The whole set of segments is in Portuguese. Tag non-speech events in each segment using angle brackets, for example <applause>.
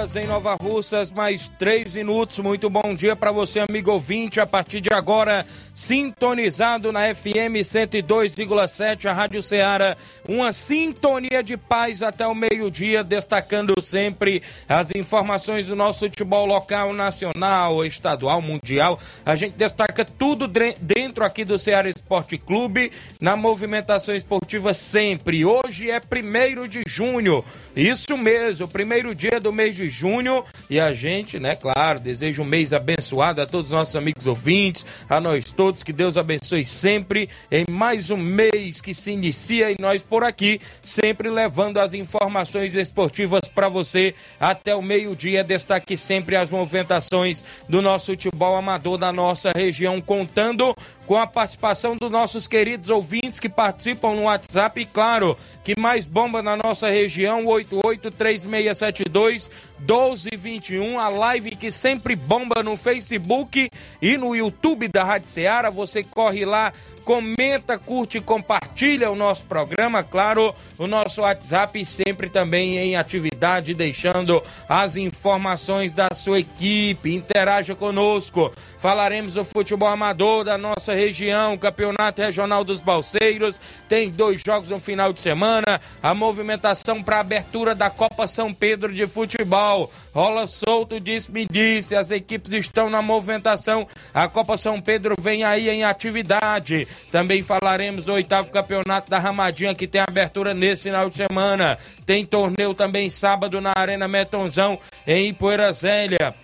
Horas em Nova Russas, mais 3 minutos. Muito bom dia para você, amigo ouvinte. A partir de agora, sintonizado na FM 102,7, a Rádio Ceará. Uma sintonia de paz até o meio-dia, destacando sempre as informações do nosso futebol local, nacional, estadual, mundial. A gente destaca tudo dentro aqui do Ceará Esporte Clube, na movimentação esportiva sempre. Hoje é primeiro de junho, isso mesmo, primeiro dia do mês de junho e a gente, né, claro, deseja um mês abençoado a todos os nossos amigos ouvintes, a nós todos, que Deus abençoe sempre em mais um mês que se inicia e nós por aqui, sempre levando as informações esportivas para você até o meio-dia. Destaque sempre as movimentações do nosso futebol amador da nossa região, contando com a participação dos nossos queridos ouvintes que participam no WhatsApp e, claro, que mais bomba na nossa região, 883672 1221, a live que sempre bomba no Facebook e no YouTube da Rádio Ceará. Você corre lá comenta, curte e compartilha o nosso programa, claro, o nosso WhatsApp sempre também em atividade, deixando as informações da sua equipe, interaja conosco. Falaremos do futebol amador da nossa região, Campeonato Regional dos Balseiros, tem dois jogos no final de semana, a movimentação para abertura da Copa São Pedro de Futebol. Rola solto, disse-me disse, as equipes estão na movimentação, a Copa São Pedro vem aí em atividade. Também falaremos do oitavo campeonato da Ramadinha, que tem abertura nesse final de semana. Tem torneio também sábado na Arena Metonzão, em Ipoeira Zélia.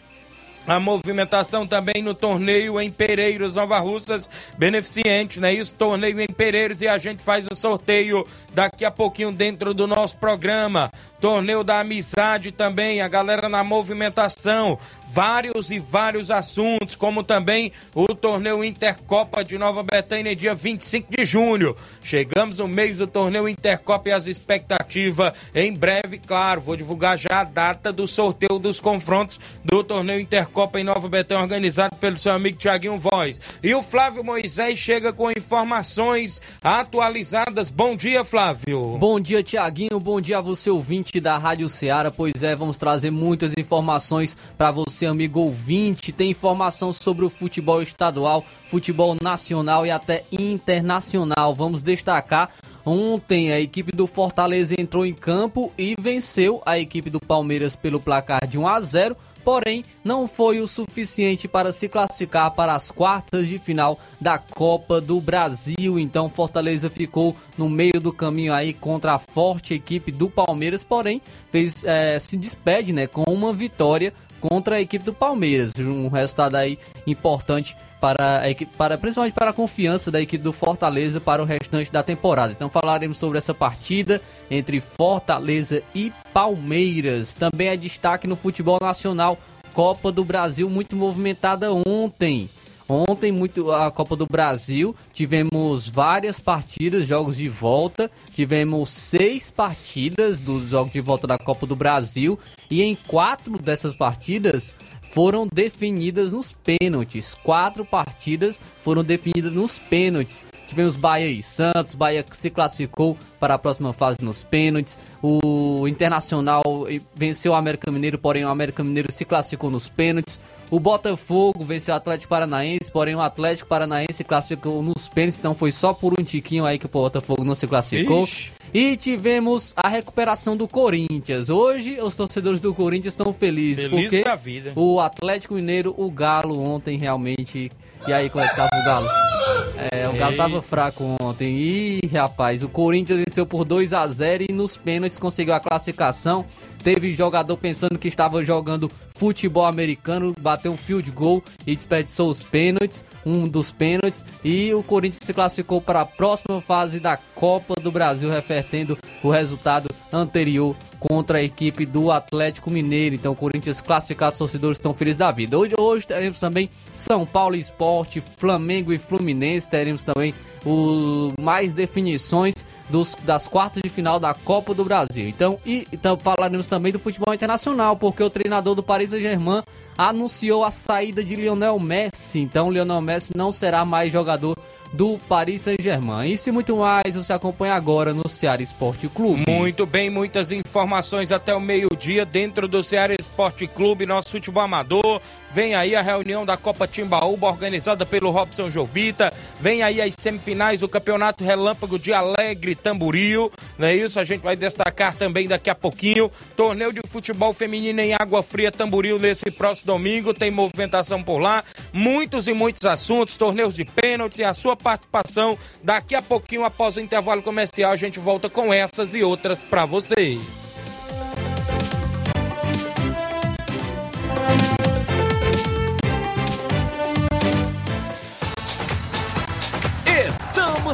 A movimentação também no torneio em Pereiros, Nova Russas, beneficente, né? Isso, torneio em Pereiros e a gente faz o sorteio daqui a pouquinho dentro do nosso programa. Torneio da Amizade também, a galera na movimentação, vários e vários assuntos, como também o torneio Intercopa de Nova Betânia, dia 25 de junho. Chegamos no mês do torneio Intercopa e as expectativas em breve, claro, vou divulgar já a data do sorteio dos confrontos do torneio Intercopa Copa em Nova Betão, organizado pelo seu amigo Tiaguinho Voz. E o Flávio Moisés chega com informações atualizadas. Bom dia, Flávio. Bom dia, Tiaguinho. Bom dia a você, ouvinte da Rádio Ceará. Pois é, vamos trazer muitas informações para você, amigo ouvinte. Tem informação sobre o futebol estadual, futebol nacional e até internacional. Vamos destacar Ontem a equipe do Fortaleza entrou em campo e venceu a equipe do Palmeiras pelo placar de 1 a 0 porém não foi o suficiente para se classificar para as quartas de final da Copa do Brasil. Então Fortaleza ficou no meio do caminho aí contra a forte equipe do Palmeiras, porém fez, é, se despede né, com uma vitória contra a equipe do Palmeiras. Um resultado aí importante para a equipe, para, principalmente para a confiança da equipe do Fortaleza para o restante da temporada. Então falaremos sobre essa partida entre Fortaleza e Palmeiras. Também é destaque no futebol nacional, Copa do Brasil muito movimentada ontem. Ontem, muito a Copa do Brasil, tivemos várias partidas, jogos de volta. Tivemos seis partidas dos jogos de volta da Copa do Brasil. E em quatro dessas partidas, foram definidas nos pênaltis. Quatro partidas foram definidas nos pênaltis. Tivemos Bahia e Santos, Bahia se classificou para a próxima fase nos pênaltis. O Internacional venceu o América Mineiro, porém o América Mineiro se classificou nos pênaltis. O Botafogo venceu o Atlético Paranaense, porém o Atlético Paranaense se classificou nos pênaltis, então foi só por um tiquinho aí que o Botafogo não se classificou. Ixi. E tivemos a recuperação do Corinthians. Hoje os torcedores do Corinthians estão felizes Feliz porque o Atlético Mineiro, o Galo ontem realmente. E aí como é que tava o Galo? É, o Galo tava fraco ontem. Ih, rapaz, o Corinthians venceu por 2 a 0 e nos pênaltis conseguiu a classificação. Teve jogador pensando que estava jogando futebol americano, bateu um field goal e desperdiçou os pênaltis, um dos pênaltis, e o Corinthians se classificou para a próxima fase da Copa do Brasil, revertendo o resultado anterior contra a equipe do Atlético Mineiro. Então, o Corinthians classificado, os torcedores estão felizes da vida. Hoje, hoje teremos também São Paulo Esporte, Flamengo e Fluminense, teremos também o, mais definições dos, das quartas de final da Copa do Brasil. Então, e então falaremos também do futebol internacional, porque o treinador do Paris Saint-Germain anunciou a saída de Lionel Messi. Então, Lionel Messi não será mais jogador do Paris Saint-Germain. Isso e muito mais você acompanha agora no Ceará Esporte Clube. Muito bem, muitas informações até o meio-dia dentro do Ceará Esporte Clube, nosso futebol amador. Vem aí a reunião da Copa Timbaúba organizada pelo Robson Jovita. Vem aí as semifinais do Campeonato Relâmpago de Alegre Tamboril. Não é isso? A gente vai destacar também daqui a pouquinho. Torneio de futebol feminino em Água Fria Tamboril nesse próximo domingo. Tem movimentação por lá. Muitos e muitos assuntos, torneios de pênaltis e a sua participação. Daqui a pouquinho, após o intervalo comercial, a gente volta com essas e outras para vocês.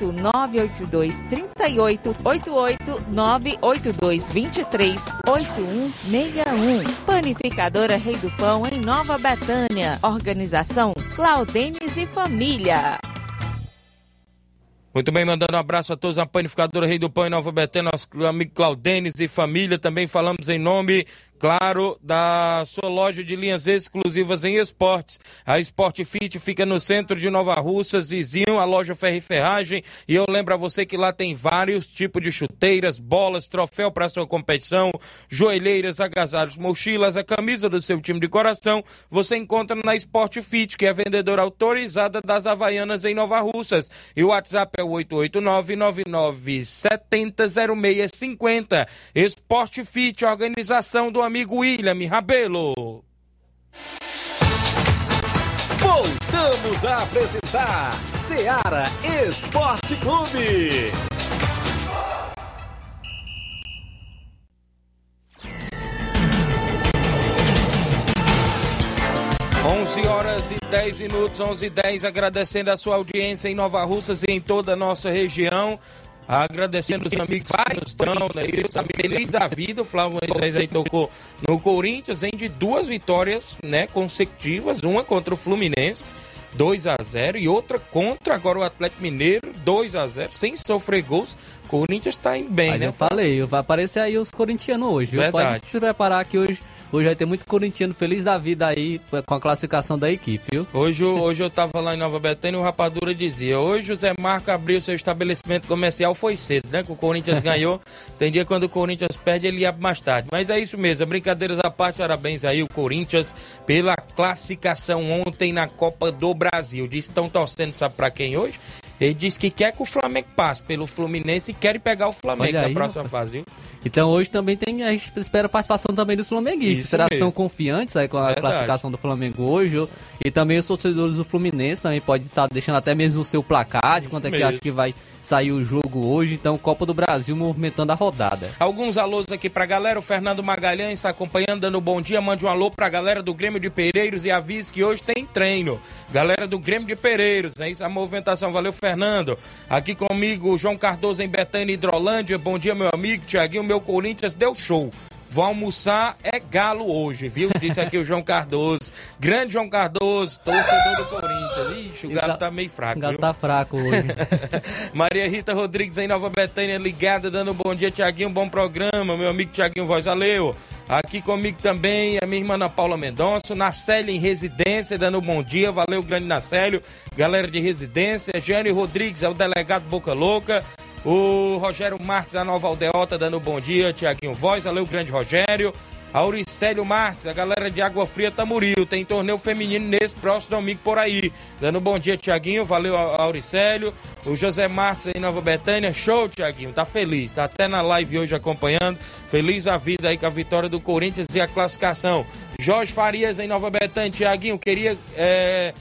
982 38 88 982 23 8161. Panificadora Rei do Pão, em Nova Betânia. Organização Claudenes e Família. Muito bem, mandando um abraço a todos a panificadora Rei do Pão em Nova Betânia, nosso amigo Claudenes e família. Também falamos em nome claro, da sua loja de linhas exclusivas em esportes. A Sport Fit fica no centro de Nova Russas, vizinho a loja Ferro e Ferragem. E eu lembro a você que lá tem vários tipos de chuteiras, bolas, troféu para sua competição, joelheiras, agasalhos, mochilas, a camisa do seu time de coração. Você encontra na Sport Fit, que é a vendedora autorizada das Havaianas em Nova Russas. E o WhatsApp é o 889-9970-0650. Sport Fit, organização do amigo William Rabelo. Voltamos a apresentar Seara Esporte Clube. 11 horas e 10 minutos, 11 e 10, agradecendo a sua audiência em Nova Russas e em toda a nossa região. Agradecendo os amigos vários estão, né? Está feliz da vida. O Flávio Moisés aí tocou no Corinthians, em de duas vitórias né, consecutivas, uma contra o Fluminense. 2 a 0 e outra contra agora o Atlético Mineiro, 2 a 0 sem sofrer gols. Corinthians está em bem, Mas né? Eu falei, vai aparecer aí os corintianos hoje. Verdade. Pode preparar que hoje Hoje vai ter muito corintiano feliz da vida aí com a classificação da equipe, viu? Hoje, hoje eu tava lá em Nova Betânia e o Rapadura dizia: hoje o Zé Marco abriu seu estabelecimento comercial, foi cedo, né? Que o Corinthians <laughs> ganhou. Tem dia quando o Corinthians perde, ele abre mais tarde. Mas é isso mesmo, brincadeiras à parte, parabéns aí o Corinthians pela classificação ontem na Copa do Brasil. Diz estão torcendo, sabe pra quem hoje? Ele disse que quer que o Flamengo passe pelo Fluminense e quer pegar o Flamengo Olha na aí, próxima rapaz. fase, viu? Então hoje também tem, a gente espera a participação também dos flamenguistas. Será que estão confiantes aí com a Verdade. classificação do Flamengo hoje? E também os torcedores do Fluminense também pode estar deixando até mesmo o seu placar, de quanto é que acha que vai sair o jogo hoje. Então, Copa do Brasil movimentando a rodada. Alguns alôs aqui pra galera. O Fernando Magalhães está acompanhando, dando bom dia. Mande um alô pra galera do Grêmio de Pereiros e avise que hoje tem treino. Galera do Grêmio de Pereiros, é isso a movimentação. Valeu, Fernando. Aqui comigo, João Cardoso em Betânia, Hidrolândia. Bom dia, meu amigo. Tiaguinho, meu Corinthians deu show. Vou almoçar é galo hoje, viu? Disse aqui o João Cardoso. Grande João Cardoso, torcedor do Corinthians. Ixi, o galo tá meio fraco, O Galo viu? tá fraco hoje. <laughs> Maria Rita Rodrigues em Nova Betânia, ligada, dando um bom dia, Tiaguinho, bom programa, meu amigo Tiaguinho Voz, valeu. Aqui comigo também a minha irmã Ana Paula Mendonça, Nacélio em residência, dando um bom dia, valeu, grande Nacélio, galera de residência, Jane Rodrigues é o delegado Boca Louca, o Rogério Marques da Nova Aldeota, dando bom dia, Tiaguinho Voz, valeu, grande Rogério. Auricélio Marques, a galera de Água Fria Tamuril, tem torneio feminino nesse próximo domingo por aí. Dando bom dia, Tiaguinho, valeu, Au- Auricélio. O José Marques aí Nova Betânia, show, Tiaguinho, tá feliz, tá até na live hoje acompanhando. Feliz a vida aí com a vitória do Corinthians e a classificação. Jorge Farias em Nova Betânia, Tiaguinho, queria. É...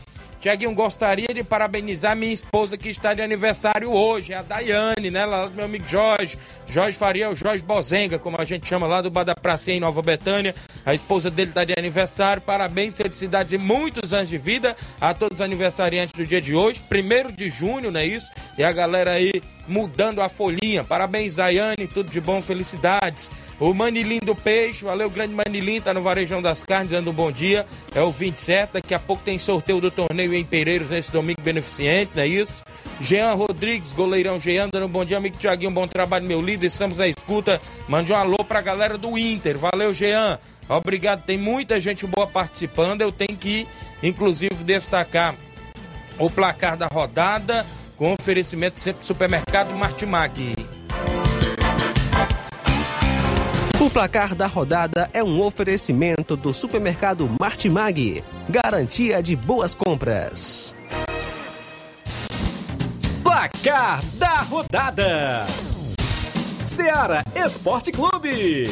Tiaguinho, gostaria de parabenizar minha esposa que está de aniversário hoje, a Daiane, né? Lá do meu amigo Jorge. Jorge Faria, o Jorge Bozenga, como a gente chama lá do Bar da Pracinha em Nova Betânia. A esposa dele está de aniversário. Parabéns, felicidades e muitos anos de vida a todos os aniversariantes do dia de hoje. Primeiro de junho, não é isso? E a galera aí mudando a folhinha. Parabéns, Daiane, tudo de bom, felicidades. O Manilim do Peixe, valeu, grande Manilim, tá no Varejão das Carnes, dando um bom dia. É o 27, daqui a pouco tem sorteio do torneio em Pereiros nesse domingo beneficente, não é isso? Jean Rodrigues, goleirão Jean, dando um bom dia, amigo Tiaguinho, bom trabalho, meu líder, estamos à escuta. Mande um alô pra galera do Inter, valeu, Jean. Obrigado, tem muita gente boa participando, eu tenho que, inclusive, destacar o placar da rodada com oferecimento sempre do supermercado Martimag. O placar da rodada é um oferecimento do supermercado Martimag. Garantia de boas compras. Placar da rodada: Seara Esporte Clube.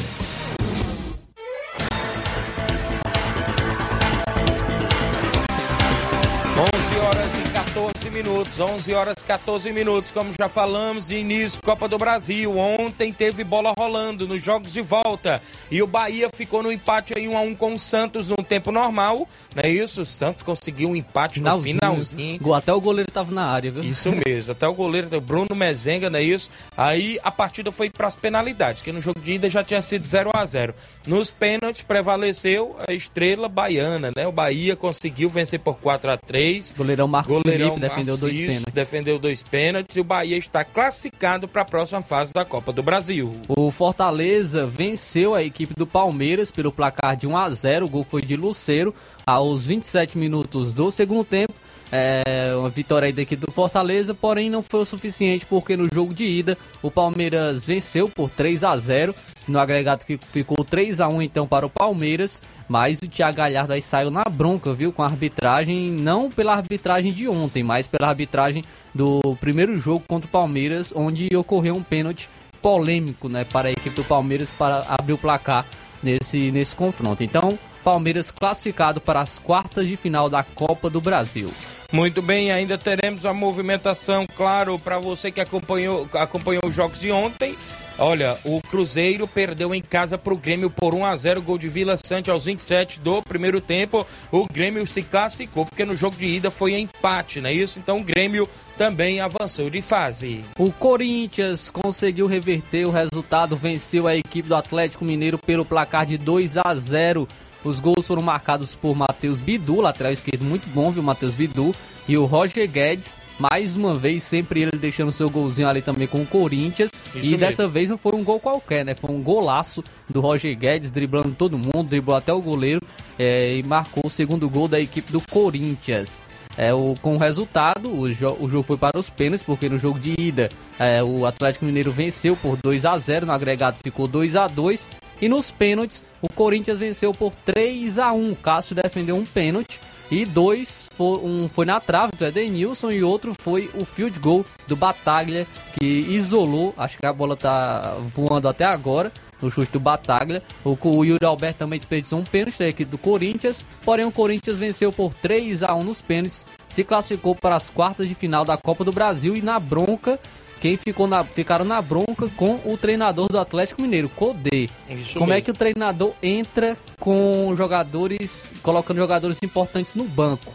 14 minutos, 11 horas e 14 minutos, como já falamos, de início Copa do Brasil. Ontem teve bola rolando nos jogos de volta e o Bahia ficou no empate aí 1 a 1 com o Santos no tempo normal, não é isso? O Santos conseguiu um empate no finalzinho. Até o goleiro tava na área, viu? Isso mesmo, até o goleiro o Bruno Mezenga, não é isso? Aí a partida foi para as penalidades, que no jogo de ida já tinha sido 0 a 0 Nos pênaltis prevaleceu a estrela baiana, né? O Bahia conseguiu vencer por 4 a 3 Goleirão Marcos Goleirão Felipe defendeu Marcos, dois pênaltis. defendeu dois pênaltis e o Bahia está classificado para a próxima fase da Copa do Brasil. O Fortaleza venceu a equipe do Palmeiras pelo placar de 1 a 0. O gol foi de Luceiro aos 27 minutos do segundo tempo. É uma vitória aí da equipe do Fortaleza, porém não foi o suficiente porque no jogo de ida o Palmeiras venceu por 3 a 0. No agregado que ficou 3 a 1 então para o Palmeiras, mas o Thiago Galhardo aí saiu na bronca, viu, com a arbitragem, não pela arbitragem de ontem, mas pela arbitragem do primeiro jogo contra o Palmeiras, onde ocorreu um pênalti polêmico, né, para a equipe do Palmeiras para abrir o placar nesse, nesse confronto. Então, Palmeiras classificado para as quartas de final da Copa do Brasil. Muito bem, ainda teremos a movimentação, claro, para você que acompanhou, acompanhou os jogos de ontem. Olha, o Cruzeiro perdeu em casa para o Grêmio por 1 a 0 gol de Vila Sante aos 27 do primeiro tempo. O Grêmio se classificou porque no jogo de ida foi empate, não é isso? Então o Grêmio também avançou de fase. O Corinthians conseguiu reverter o resultado, venceu a equipe do Atlético Mineiro pelo placar de 2 a 0. Os gols foram marcados por Matheus Bidu, lateral esquerdo muito bom, viu, Matheus Bidu, e o Roger Guedes, mais uma vez, sempre ele deixando seu golzinho ali também com o Corinthians. Isso e mesmo. dessa vez não foi um gol qualquer, né? Foi um golaço do Roger Guedes, driblando todo mundo, driblou até o goleiro é, e marcou o segundo gol da equipe do Corinthians. É, o, com o resultado, o, jo- o jogo foi para os pênaltis, porque no jogo de ida é, o Atlético Mineiro venceu por 2 a 0 no agregado ficou 2 a 2 E nos pênaltis, o Corinthians venceu por 3 a 1 Cássio defendeu um pênalti e dois, um foi na trave do Edenilson e outro foi o field goal do Bataglia, que isolou, acho que a bola tá voando até agora, no chute do Bataglia. O, o Yuri Alberto também desperdiçou um pênalti da equipe do Corinthians, porém o Corinthians venceu por 3 a 1 nos pênaltis, se classificou para as quartas de final da Copa do Brasil e na bronca quem ficou na, ficaram na bronca com o treinador do Atlético Mineiro, Codê. Isso Como é mesmo. é que o treinador entra com jogadores, colocando jogadores importantes no banco?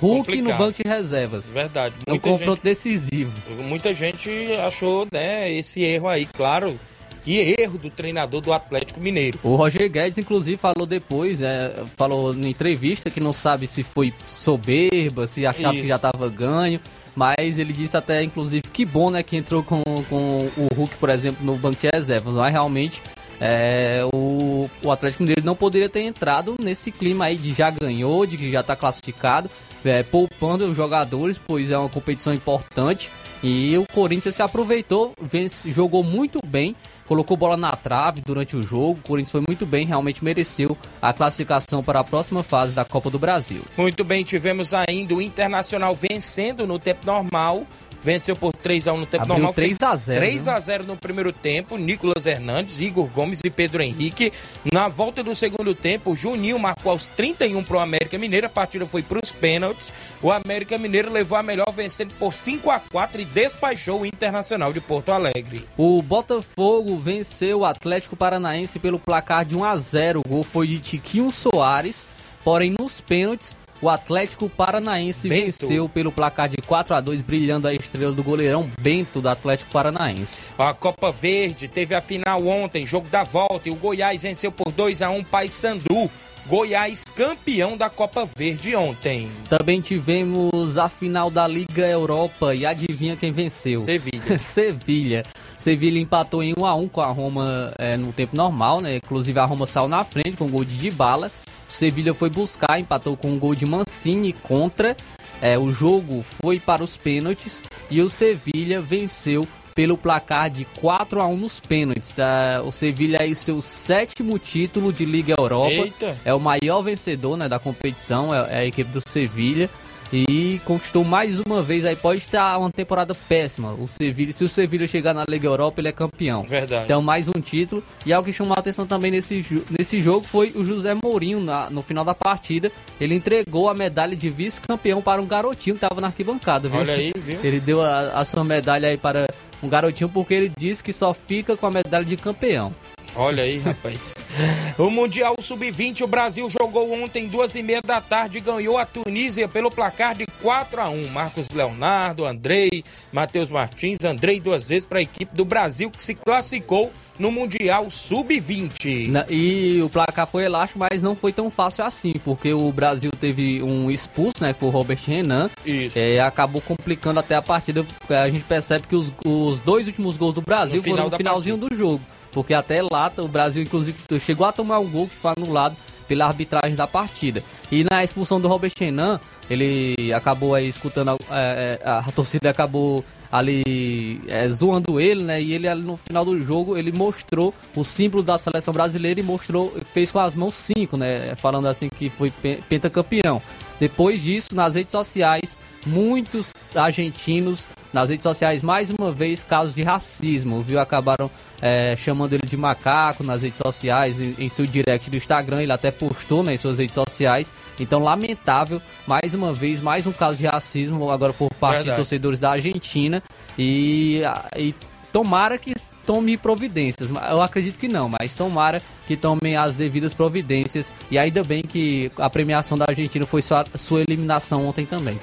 Hulk Complicado. no banco de reservas. Verdade. É um confronto gente, decisivo. Muita gente achou né, esse erro aí, claro. Que erro do treinador do Atlético Mineiro. O Roger Guedes, inclusive, falou depois, é, falou na entrevista que não sabe se foi soberba, se achava Isso. que já estava ganho. Mas ele disse até, inclusive, que bom, né, que entrou com, com o Hulk, por exemplo, no banco de reservas. Mas realmente é, o, o Atlético Mineiro não poderia ter entrado nesse clima aí de já ganhou, de que já está classificado, é, poupando os jogadores, pois é uma competição importante. E o Corinthians se aproveitou, vence, jogou muito bem colocou bola na trave durante o jogo. O Corinthians foi muito bem, realmente mereceu a classificação para a próxima fase da Copa do Brasil. Muito bem, tivemos ainda o Internacional vencendo no tempo normal venceu por 3 a 1 no tempo Abriu normal. 3 a 0. 3 a 0 no primeiro tempo, Nicolas Hernandes, Igor Gomes e Pedro Henrique. Na volta do segundo tempo, Juninho marcou aos 31 para o América Mineiro. A partida foi para os pênaltis. O América Mineiro levou a melhor vencendo por 5 a 4 e despachou o Internacional de Porto Alegre. O Botafogo venceu o Atlético Paranaense pelo placar de 1 a 0. O gol foi de Tiquinho Soares. Porém, nos pênaltis, o Atlético Paranaense Bento. venceu pelo placar de 4 a 2 brilhando a estrela do goleirão Bento do Atlético Paranaense. A Copa Verde teve a final ontem, jogo da volta, e o Goiás venceu por 2 a 1 Paysandu. Goiás campeão da Copa Verde ontem. Também tivemos a final da Liga Europa e adivinha quem venceu? Sevilha. <laughs> Sevilha. Sevilha empatou em 1 a 1 com a Roma é, no tempo normal, né? Inclusive a Roma saiu na frente com o gol de Dybala. Sevilha foi buscar, empatou com um gol de Mancini contra. É, o jogo foi para os pênaltis e o Sevilha venceu pelo placar de 4 a 1 nos pênaltis. Tá? O Sevilha é seu sétimo título de Liga Europa. Eita. É o maior vencedor né, da competição, é, é a equipe do Sevilha e conquistou mais uma vez. Aí pode estar uma temporada péssima. O Sevilha, se o Sevilha chegar na Liga Europa, ele é campeão. Verdade. Então mais um título. E algo que chamou a atenção também nesse, nesse jogo foi o José Mourinho na, no final da partida. Ele entregou a medalha de vice-campeão para um garotinho que estava na arquibancada, viu? Olha aí, viu? <laughs> Ele deu a, a sua medalha aí para um garotinho porque ele disse que só fica com a medalha de campeão. Olha aí, rapaz. o Mundial Sub-20, o Brasil jogou ontem, duas e meia da tarde, e ganhou a Tunísia pelo placar de 4 a 1 Marcos Leonardo, Andrei, Matheus Martins, Andrei duas vezes para a equipe do Brasil que se classificou no Mundial Sub-20. E o placar foi elástico, mas não foi tão fácil assim, porque o Brasil teve um expulso, né? Que foi o Robert Renan. Isso. É, acabou complicando até a partida. A gente percebe que os, os dois últimos gols do Brasil no foram no finalzinho partida. do jogo. Porque até lá o Brasil, inclusive, chegou a tomar um gol que foi anulado pela arbitragem da partida. E na expulsão do Robert Chenan, ele acabou aí escutando, a, é, é, a torcida acabou ali é, zoando ele, né? E ele no final do jogo ele mostrou o símbolo da seleção brasileira e mostrou, fez com as mãos cinco, né? Falando assim que foi pentacampeão. Depois disso, nas redes sociais, muitos argentinos nas redes sociais, mais uma vez, casos de racismo, viu? Acabaram é, chamando ele de macaco nas redes sociais, em, em, seu direct do Instagram, ele até postou né, em suas redes sociais. Então, lamentável, mais uma vez, mais um caso de racismo, agora por parte Verdade. de torcedores da Argentina. E, e tomara que tome providências. Eu acredito que não, mas tomara que tomem as devidas providências. E ainda bem que a premiação da Argentina foi sua, sua eliminação ontem também.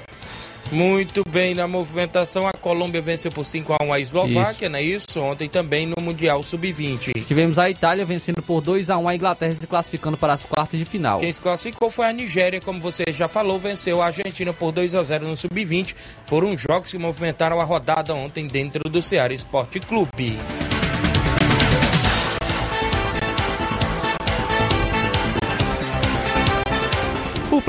Muito bem, na movimentação, a Colômbia venceu por 5 a 1 a Eslováquia, isso. não é isso? Ontem também no Mundial Sub-20. Tivemos a Itália vencendo por 2 a 1 a Inglaterra se classificando para as quartas de final. Quem se classificou foi a Nigéria, como você já falou, venceu a Argentina por 2 a 0 no Sub-20. Foram jogos que movimentaram a rodada ontem dentro do Ceará Esporte Clube.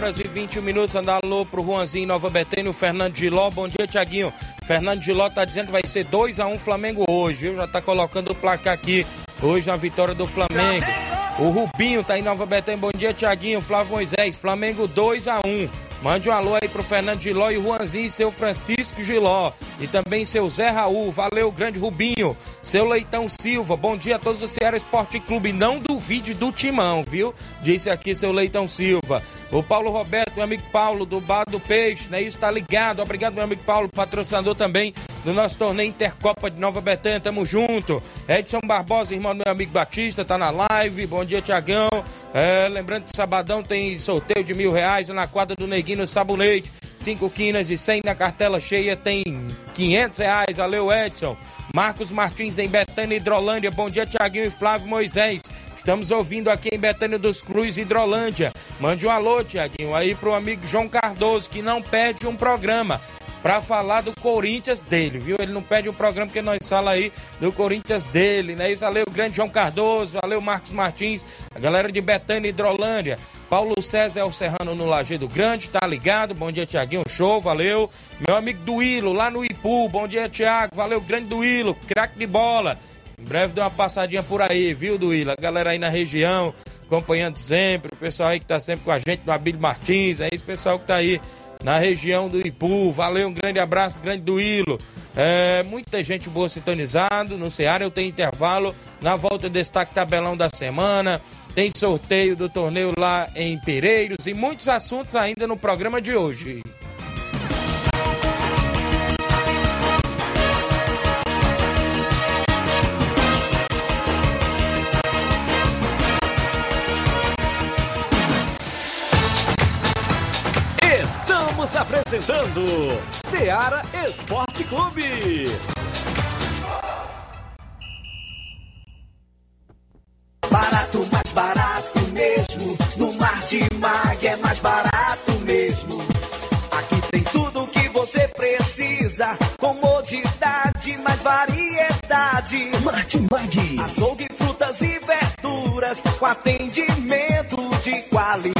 Horas e 21 minutos, andar alô pro Juanzinho Nova Betânia, o Fernando Giló. Bom dia, Tiaguinho. Fernando Giló tá dizendo que vai ser 2x1 Flamengo hoje, viu? Já tá colocando o placar aqui hoje na vitória do Flamengo. O Rubinho tá em Nova Betânia. Bom dia, Tiaguinho. Flávio Moisés, Flamengo 2x1. Mande um alô aí pro Fernando Giló e Juanzinho e seu Francisco Giló. E também seu Zé Raul. Valeu, grande Rubinho. Seu Leitão Silva. Bom dia a todos do Ceará Esporte Clube. Não duvide do timão, viu? Disse aqui seu Leitão Silva. O Paulo Roberto, meu amigo Paulo, do Bar do Peixe, né? Isso tá ligado. Obrigado, meu amigo Paulo, patrocinador também do nosso torneio Intercopa de Nova Betânia. Tamo junto. Edson Barbosa, irmão do meu amigo Batista, tá na live. Bom dia, Tiagão. É, lembrando que sabadão tem sorteio de mil reais na quadra do Neguinho Sabonete. Cinco quinas e cem na cartela cheia tem quinhentos reais. Valeu, Edson. Marcos Martins em Betânia, Hidrolândia. Bom dia, Tiaguinho e Flávio Moisés. Estamos ouvindo aqui em Betânia dos Cruz, Hidrolândia. Mande um alô, Tiaguinho, aí pro amigo João Cardoso, que não perde um programa para falar do Corinthians dele, viu? Ele não pede um programa porque nós fala aí do Corinthians dele, né? Isso, valeu, grande João Cardoso, valeu, Marcos Martins, a galera de Betânia e Hidrolândia. Paulo César é o Serrano no Lajeado Grande, tá ligado? Bom dia, Tiaguinho, show, valeu. Meu amigo Duílo, lá no Ipu, bom dia, Tiago, valeu, grande Duílo, craque de bola. Em breve dê uma passadinha por aí, viu, Duílo? A galera aí na região, acompanhando sempre, o pessoal aí que tá sempre com a gente, no Abílio Martins, é esse pessoal que tá aí na região do Ipu. Valeu, um grande abraço, grande do Ilo. É, muita gente boa sintonizado no Ceará. Eu tenho intervalo. Na volta, destaque tabelão da semana. Tem sorteio do torneio lá em Pereiros e muitos assuntos ainda no programa de hoje. Precisa. Comodidade, mais variedade. Martimag. Açougue, frutas e verduras. Com atendimento de qualidade.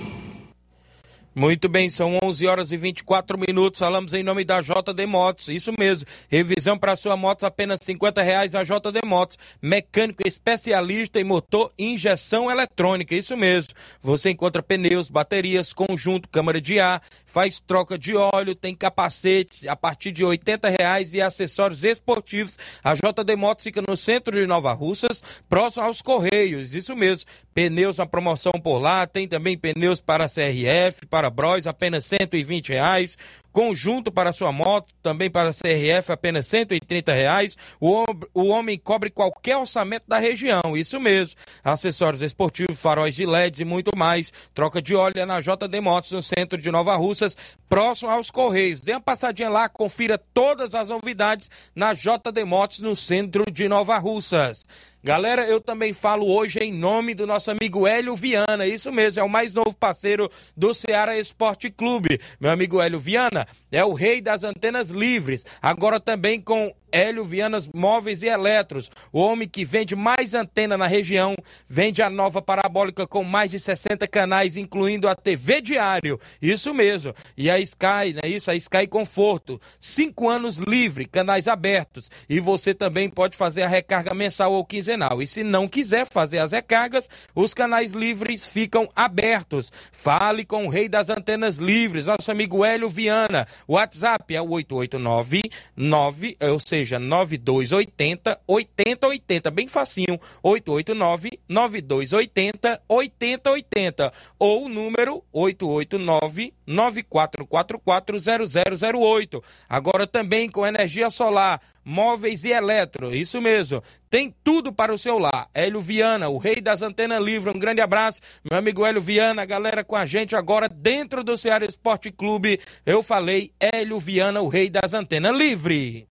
Muito bem, são 11 horas e 24 minutos. Falamos em nome da JD Motos. Isso mesmo. Revisão para sua moto apenas 50 reais a JD Motos. Mecânico especialista em motor e injeção eletrônica. Isso mesmo. Você encontra pneus, baterias, conjunto, câmara de ar, faz troca de óleo, tem capacetes a partir de 80 reais e acessórios esportivos. A JD Motos fica no centro de Nova Russas, próximo aos Correios. Isso mesmo. Pneus na promoção por lá. Tem também pneus para CRF, para Bros, apenas 120 reais. Conjunto para sua moto, também para CRF, apenas 130 reais. O, o homem cobre qualquer orçamento da região, isso mesmo. Acessórios esportivos, faróis de LEDs e muito mais. Troca de óleo é na JD Motos, no centro de Nova Russas, próximo aos Correios. Dê uma passadinha lá, confira todas as novidades na JD Motos, no centro de Nova Russas. Galera, eu também falo hoje em nome do nosso amigo Hélio Viana, isso mesmo, é o mais novo parceiro do Ceará Esporte Clube. Meu amigo Hélio Viana é o rei das antenas livres, agora também com Hélio Vianas Móveis e Eletros, o homem que vende mais antena na região, vende a nova parabólica com mais de 60 canais, incluindo a TV Diário, isso mesmo, e a Sky, né? Isso, a Sky Conforto, cinco anos livre, canais abertos, e você também pode fazer a recarga mensal ou quinzenal, e se não quiser fazer as recargas, os canais livres ficam abertos. Fale com o rei das antenas livres, nosso amigo Hélio Viana, WhatsApp é o 889 9, ou seja, seja 9280 8080, bem facinho, 889 9280 8080 ou o número 889 9444 0008. Agora também com energia solar, móveis e eletro, isso mesmo. Tem tudo para o seu lar. Hélio Viana, o rei das antenas livres. Um grande abraço, meu amigo Hélio Viana, galera com a gente agora dentro do Ceará Esporte Clube. Eu falei Hélio Viana, o rei das antenas livres.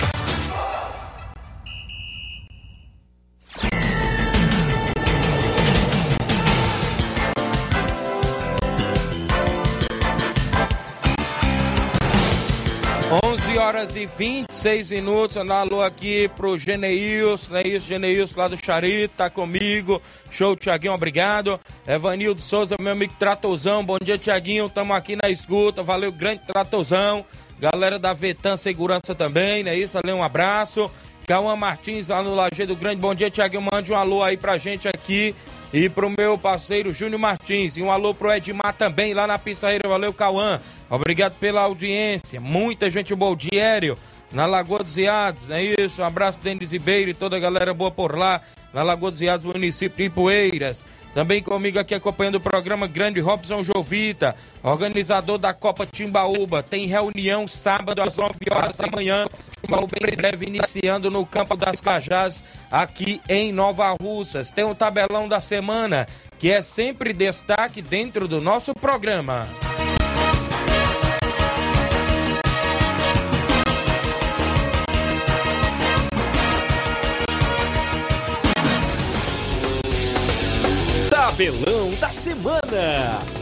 11 horas e 26 minutos. Andar alô aqui pro Geneilson, né? Isso, Geneilson lá do Charito, tá comigo. Show, Tiaguinho, obrigado. Evanildo Souza, meu amigo Tratozão. Bom dia, Tiaguinho. Tamo aqui na escuta. Valeu, grande Tratozão. Galera da Vetan Segurança também, né? Isso, ali um abraço. Cauã Martins lá no Lajeado Grande. Bom dia, Tiaguinho. Mande um alô aí pra gente aqui. E pro meu parceiro Júnior Martins. E um alô pro Edmar também lá na Pizzaíra. Valeu, Cauã. Obrigado pela audiência. Muita gente boa. Diério na Lagoa dos Iados, não é isso? Um abraço, Denis Ribeiro e toda a galera boa por lá, na Lagoa dos Iados, município de Ipueiras. Também comigo aqui acompanhando o programa Grande Robson Jovita, organizador da Copa Timbaúba. Tem reunião sábado às 9 horas da manhã. Timbaúba breve iniciando no Campo das Cajás, aqui em Nova Russas. Tem o tabelão da semana, que é sempre destaque dentro do nosso programa. Tabelão da semana.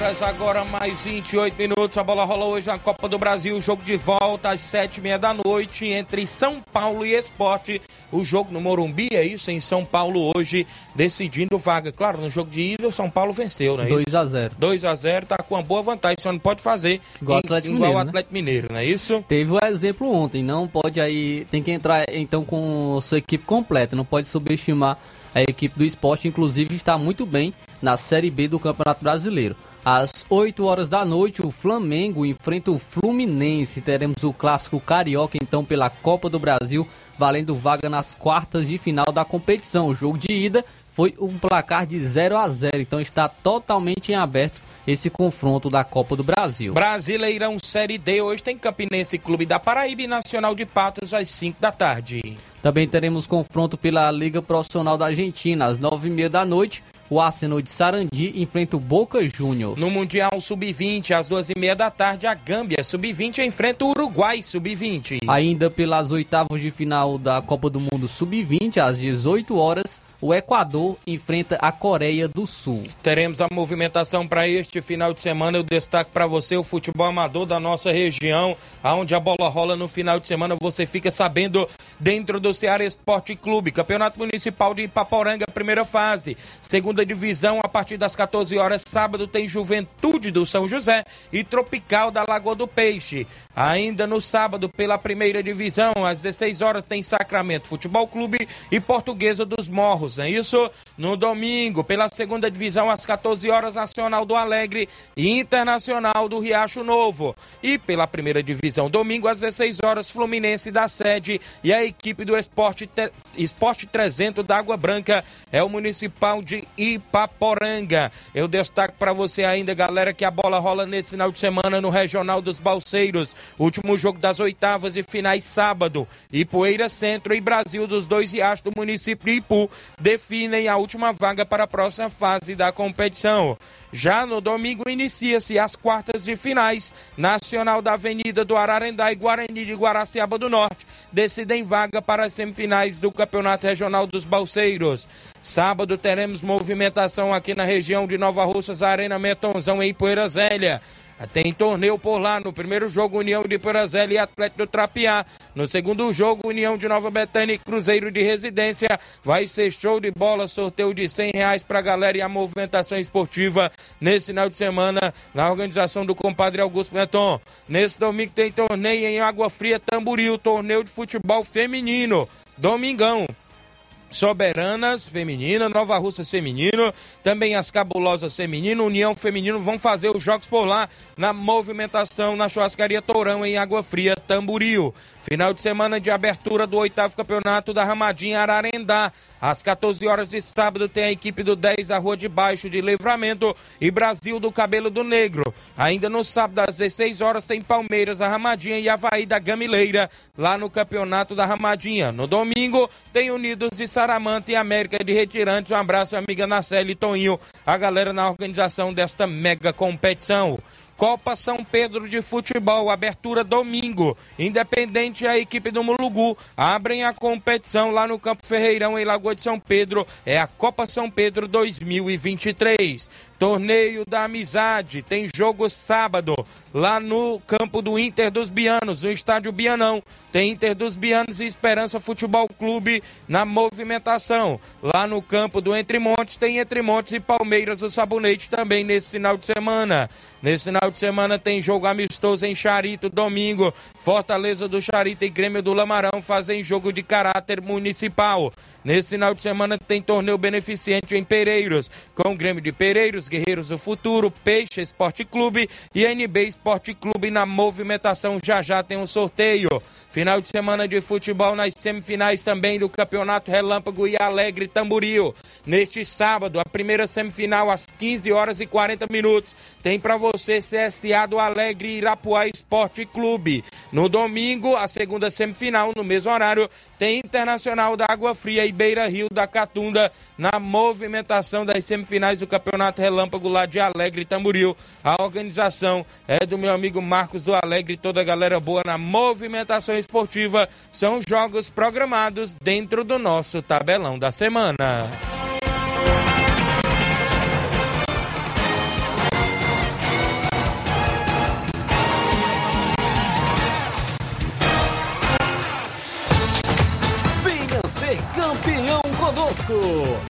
Horas agora, mais 28 minutos. A bola rola hoje na Copa do Brasil. Jogo de volta às sete e meia da noite entre São Paulo e Esporte. O jogo no Morumbi é isso, em São Paulo hoje, decidindo vaga. Claro, no jogo de ida, o São Paulo venceu, né? 2 a 0 2 a 0 tá com uma boa vantagem, só não pode fazer Igual em- Atlético igual o Mineiro, né? Atlético Mineiro, não é isso? Teve o exemplo ontem, não pode aí, tem que entrar então com sua equipe completa, não pode subestimar a equipe do esporte, inclusive está muito bem na Série B do Campeonato Brasileiro. Às 8 horas da noite, o Flamengo enfrenta o Fluminense. Teremos o clássico carioca então pela Copa do Brasil, valendo vaga nas quartas de final da competição. O jogo de ida foi um placar de 0 a 0, então está totalmente em aberto esse confronto da Copa do Brasil. Brasileirão Série D, hoje tem Campinense Clube da Paraíba e Nacional de Patos às 5 da tarde. Também teremos confronto pela Liga Profissional da Argentina. Às nove e meia da noite, o Arsenal de Sarandi enfrenta o Boca Juniors. No Mundial Sub-20, às duas e meia da tarde, a Gâmbia Sub-20 enfrenta o Uruguai Sub-20. Ainda pelas oitavas de final da Copa do Mundo Sub-20, às 18 horas, o Equador enfrenta a Coreia do Sul. Teremos a movimentação para este final de semana. Eu destaco para você o futebol amador da nossa região, aonde a bola rola no final de semana. Você fica sabendo dentro do Ceará Esporte Clube, Campeonato Municipal de Ipaporanga, primeira fase, segunda divisão a partir das 14 horas. Sábado tem Juventude do São José e Tropical da Lagoa do Peixe. Ainda no sábado, pela primeira divisão, às 16 horas tem Sacramento Futebol Clube e Portuguesa dos Morros. É isso? No domingo, pela segunda divisão, às 14 horas, Nacional do Alegre e Internacional do Riacho Novo. E pela primeira divisão, domingo, às 16 horas, Fluminense da sede e a equipe do Esporte, Te- Esporte 300 da Água Branca é o Municipal de Ipaporanga. Eu destaco para você ainda, galera, que a bola rola nesse final de semana no Regional dos Balseiros. Último jogo das oitavas e finais sábado. Ipueira Centro e Brasil dos dois riachos do município de Ipu definem a última vaga para a próxima fase da competição. Já no domingo inicia-se as quartas de finais. Nacional da Avenida do Ararendá e Guarani de Guaraciaba do Norte decidem vaga para as semifinais do Campeonato Regional dos Balseiros. Sábado teremos movimentação aqui na região de Nova Russas, Arena Metonzão em Poeira Zélia. Tem torneio por lá. No primeiro jogo, União de Porazélia e Atlético do Trapiá. No segundo jogo, União de Nova Betânia e Cruzeiro de Residência. Vai ser show de bola, sorteio de 100 reais pra galera e a movimentação esportiva nesse final de semana na organização do compadre Augusto Meton. Nesse domingo tem torneio em Água Fria Tamboril, torneio de futebol feminino. Domingão. Soberanas Feminina, Nova Russa Feminino, também as Cabulosas Feminino, União Feminino vão fazer os jogos por lá na movimentação na churrascaria Tourão em Água Fria, Tamburil. Final de semana de abertura do oitavo campeonato da Ramadinha Ararendá. Às 14 horas de sábado tem a equipe do 10 da Rua de Baixo de Livramento e Brasil do Cabelo do Negro. Ainda no sábado às 16 horas tem Palmeiras da Ramadinha e Havaí da Gamileira lá no campeonato da Ramadinha. No domingo tem Unidos de Saramanta e América de Retirantes. Um abraço, amiga Nacelle e Toninho, a galera na organização desta mega competição. Copa São Pedro de Futebol, abertura domingo. Independente a equipe do Mulugu abrem a competição lá no Campo Ferreirão em Lagoa de São Pedro. É a Copa São Pedro 2023. Torneio da Amizade, tem jogo sábado lá no campo do Inter dos Bianos, no estádio Bianão. Tem Inter dos Bianos e Esperança Futebol Clube na movimentação. Lá no campo do Entre Montes tem Entre Montes e Palmeiras do Sabonete também nesse final de semana. Nesse final de semana tem jogo amistoso em Charito, domingo. Fortaleza do Charito e Grêmio do Lamarão fazem jogo de caráter municipal. Nesse final de semana tem torneio beneficente em Pereiros, com o Grêmio de Pereiros, Guerreiros do Futuro, Peixe Esporte Clube e NB Esporte Clube na movimentação. Já já tem um sorteio. Final de semana de futebol nas semifinais também do Campeonato Relâmpago e Alegre Tamboril. Neste sábado, a primeira semifinal às 15 horas e 40 minutos. Tem para você CSA do Alegre Irapuá Esporte Clube. No domingo, a segunda semifinal, no mesmo horário, tem Internacional da Água Fria e Beira Rio da Catunda na movimentação das semifinais do Campeonato Relâmpago lá de Alegre Tamboril. A organização é do meu amigo Marcos do Alegre, toda a galera boa na movimentação esportiva. São jogos programados dentro do nosso tabelão da semana. Conosco.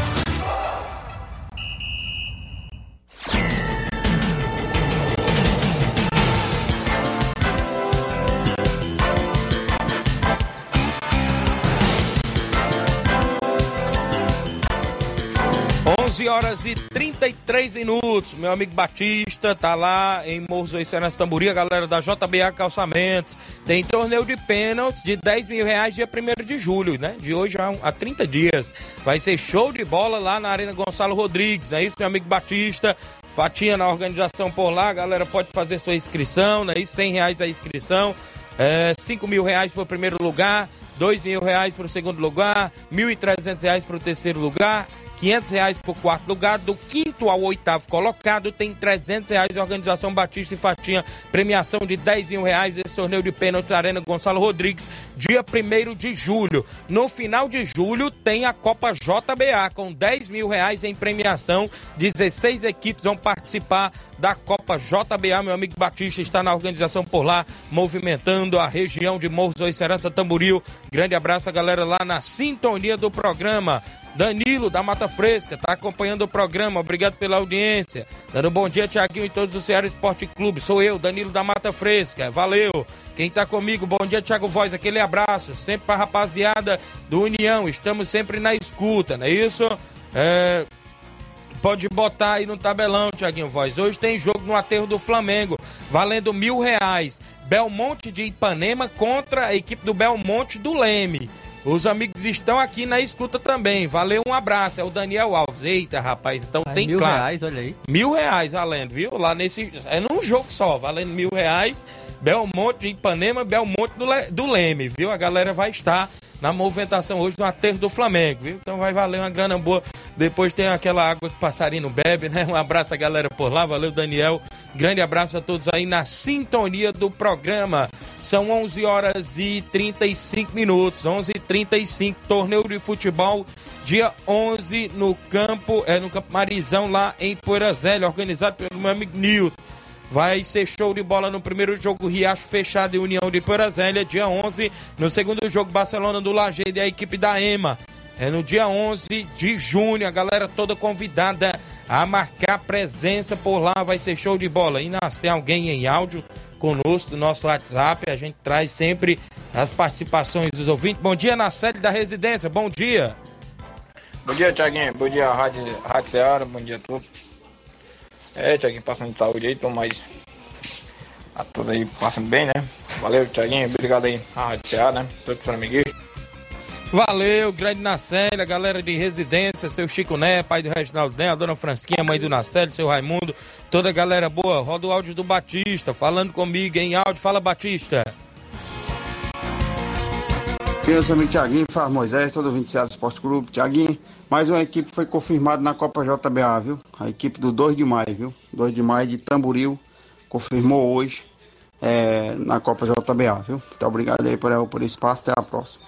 11 horas e 33 minutos. Meu amigo Batista tá lá em Morros do Senas Tamburi, a galera da JBA Calçamentos. Tem torneio de pênaltis de 10 mil reais dia 1 de julho, né? De hoje a, a 30 dias. Vai ser show de bola lá na Arena Gonçalo Rodrigues. É isso, meu amigo Batista. Fatinha na organização por lá, a galera pode fazer sua inscrição, né? E 100 reais a inscrição. É, 5 mil reais para o primeiro lugar. 2 mil reais para o segundo lugar, 1.300 reais para o terceiro lugar, 500 reais o quarto lugar, do quinto ao oitavo colocado tem 300 reais Organização Batista e Fatinha, premiação de 10 mil reais, esse torneio de pênaltis Arena Gonçalo Rodrigues, dia 1 de julho. No final de julho tem a Copa JBA com 10 mil reais em premiação, 16 equipes vão participar da Copa JBA. Meu amigo Batista está na organização por lá, movimentando a região de Morros do Serança Tamboril. Grande abraço a galera lá na sintonia do programa. Danilo da Mata Fresca está acompanhando o programa. Obrigado pela audiência. Dando um bom dia, Tiaguinho e todos do Ceará Esporte Clube. Sou eu, Danilo da Mata Fresca. Valeu. Quem está comigo, bom dia, Tiago Voz. Aquele abraço. Sempre para a rapaziada do União. Estamos sempre na escuta, não é isso? É, Pode botar aí no tabelão, Tiaguinho Voz. Hoje tem jogo no aterro do Flamengo, valendo mil reais. Belmonte de Ipanema contra a equipe do Belmonte do Leme. Os amigos estão aqui na escuta também. Valeu, um abraço. É o Daniel Alves. Eita, rapaz, então Ai, tem mil classe. reais, olha aí. Mil reais valendo, viu? Lá nesse. É num jogo só, valendo mil reais. Belmonte Ipanema, Belmonte do, Le- do Leme, viu? A galera vai estar na movimentação hoje no aterro do Flamengo, viu? Então vai valer uma grana boa. Depois tem aquela água que passarinho bebe, né? Um abraço a galera por lá. Valeu, Daniel. Grande abraço a todos aí na sintonia do programa. São 11 horas e 35 minutos. 11 e 35 torneio de futebol. Dia 11 no campo, é no Campo Marizão, lá em Poeira Zélia, organizado pelo meu amigo Nilton. Vai ser show de bola no primeiro jogo, Riacho fechado e União de Poeira Zélia, dia 11. No segundo jogo, Barcelona do Lajeado e a equipe da EMA. É no dia 11 de junho, a galera toda convidada a marcar presença por lá, vai ser show de bola. Inácio, tem alguém em áudio conosco no nosso WhatsApp, a gente traz sempre as participações dos ouvintes. Bom dia na sede da residência, bom dia. Bom dia, Tiaguinho. Bom dia, Rádio, Rádio Seara. Bom dia a todos. É, Tiaguinho, passando de saúde aí, tô mais. A todos aí passando bem, né? Valeu, Tiaguinho. Obrigado aí, a Rádio Seara, né? Todos os amiguinhos. Valeu, grande Nacélia, galera de residência, seu Chico Né, pai do Reginaldo Né, a dona Fransquinha, mãe do Nacélia, seu Raimundo, toda a galera boa. Roda o áudio do Batista, falando comigo em áudio. Fala, Batista. Pensa amigo Tiaguinho, faz Moisés, todo o 27 Esporte Clube. Tiaguinho, mais uma equipe foi confirmada na Copa JBA, viu? A equipe do 2 de maio, viu? 2 de maio de Tamboril, confirmou hoje é, na Copa JBA, viu? Muito obrigado aí por, por esse espaço, até a próxima.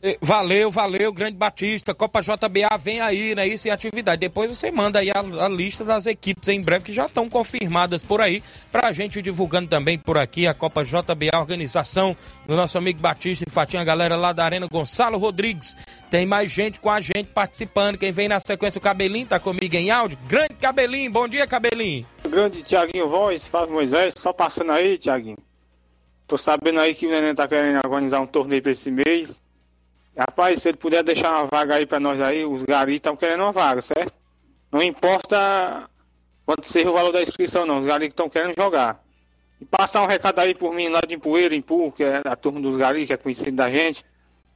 Eh, Valeu, valeu, grande Batista. Copa JBA vem aí, né? Isso em atividade. Depois você manda aí a, a lista das equipes em breve que já estão confirmadas por aí, pra gente divulgando também por aqui a Copa JBA, organização do nosso amigo Batista e Fatinha, a galera lá da Arena Gonçalo Rodrigues. Tem mais gente com a gente participando. Quem vem na sequência, o Cabelinho tá comigo em áudio. Grande Cabelinho, bom dia, Cabelinho. Grande Tiaguinho Voz, Fábio Moisés, só passando aí, Tiaguinho. Tô sabendo aí que o Neném tá querendo organizar um torneio pra esse mês. Rapaz, se ele puder deixar uma vaga aí pra nós aí, os garis estão querendo uma vaga, certo? Não importa quanto seja o valor da inscrição, não. Os garis estão querendo jogar. E passar um recado aí por mim lá de Empoeira, Empu, que é a turma dos garis, que é conhecido da gente,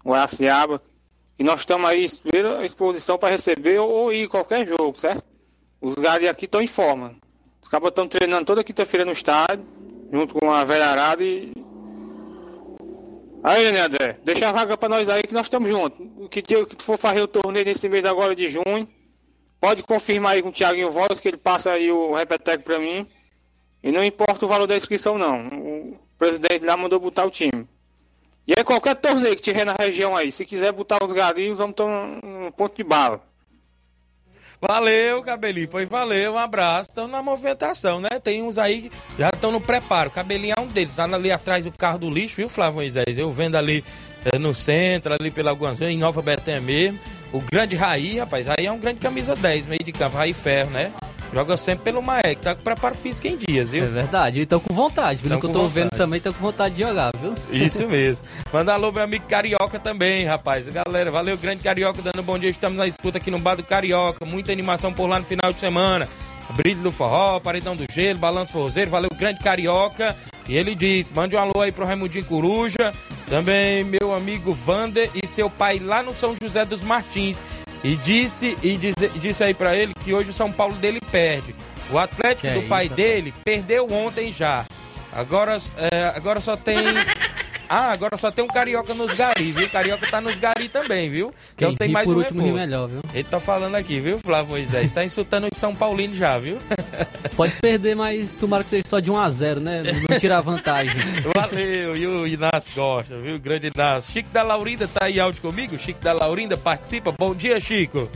o Araciaba. E nós estamos aí a exposição para receber ou, ir qualquer jogo, certo? Os garis aqui estão em forma. Os cabos estão treinando toda quinta-feira no estádio, junto com a velha arada e Aí, né, André? Deixa a vaga pra nós aí que nós estamos juntos. Que, que tu for fazer o torneio nesse mês agora de junho, pode confirmar aí com o Thiaguinho Voz que ele passa aí o repeteco pra mim. E não importa o valor da inscrição, não. O presidente lá mandou botar o time. E aí, qualquer torneio que tiver na região aí, se quiser botar os galinhos, vamos um, um ponto de bala. Valeu, Cabelinho. Pois valeu, um abraço. Estão na movimentação, né? Tem uns aí que já estão no preparo. Cabelinho é um deles. Tá ali atrás do carro do lixo, viu, Flávio Moisés? Eu vendo ali eh, no centro, ali pela algumas em Nova Betânia mesmo. O grande Raí, rapaz, aí é um grande camisa 10, meio de campo, Raí Ferro, né? Joga sempre pelo Maek, tá com preparo físico em dias, viu? É verdade, e estão com vontade. Pelo que eu tô vontade. vendo também, estão com vontade de jogar, viu? Isso <laughs> mesmo. Manda alô, meu amigo Carioca também, rapaz. Galera, valeu, grande Carioca, dando um bom dia. Estamos na escuta aqui no Bar do Carioca. Muita animação por lá no final de semana. Brilho do forró, paredão do gelo, balanço forrozeiro. Valeu, grande Carioca. E ele diz: mande um alô aí pro Raimundinho Coruja. Também meu amigo Vander e seu pai lá no São José dos Martins. E disse, e dize- disse aí pra ele que hoje o São Paulo dele perde. O Atlético Que do é pai isso, dele perdeu ontem já. Agora, é, agora só tem. Ah, agora só tem um carioca nos garis, viu? Carioca tá nos garis também, viu? Quem Então tem mais por um último reforço. melhor, viu? Ele tá falando aqui, viu, Flávio Moisés? Tá insultando os São Paulinos já, viu? <laughs> Pode perder, mas tomara que seja só de 1 a 0 né? Não tirar vantagem. <laughs> Valeu, e o Inácio gosta, viu? Grande Inácio. Chico da Laurinda tá aí áudio comigo? Chico da Laurinda participa. Bom dia, Chico.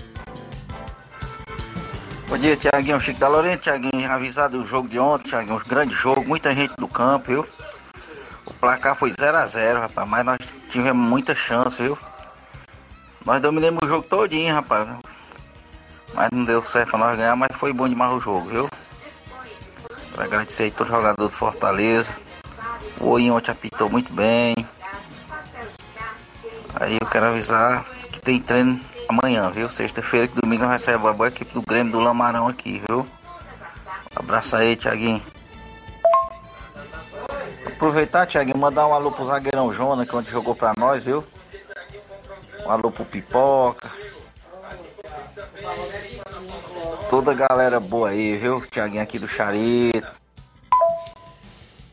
Bom dia, Tiaguinho. Chico da Lorena, Tiaguinho. Avisado do jogo de ontem, Tiaguinho. Um grande jogo, muita gente no campo, viu? O placar foi 0x0, rapaz. Mas nós tivemos muita chance, viu? Nós dominamos o jogo todinho, rapaz. Mas não deu certo pra nós ganhar, mas foi bom demais o jogo, viu? Quero agradecer aí todo jogador do Fortaleza. O Oinho ontem apitou muito bem. Aí eu quero avisar que tem treino amanhã, viu? Sexta-feira que domingo nós recebemos a boa equipe do Grêmio do Lamarão aqui, viu? Abraço aí, Tiaguinho. Aproveitar, Tiaguinho, mandar um alô pro zagueirão Jona, que ontem jogou pra nós, viu? Um alô pro Pipoca. Toda galera boa aí, viu? Tiaguinho aqui do Charito.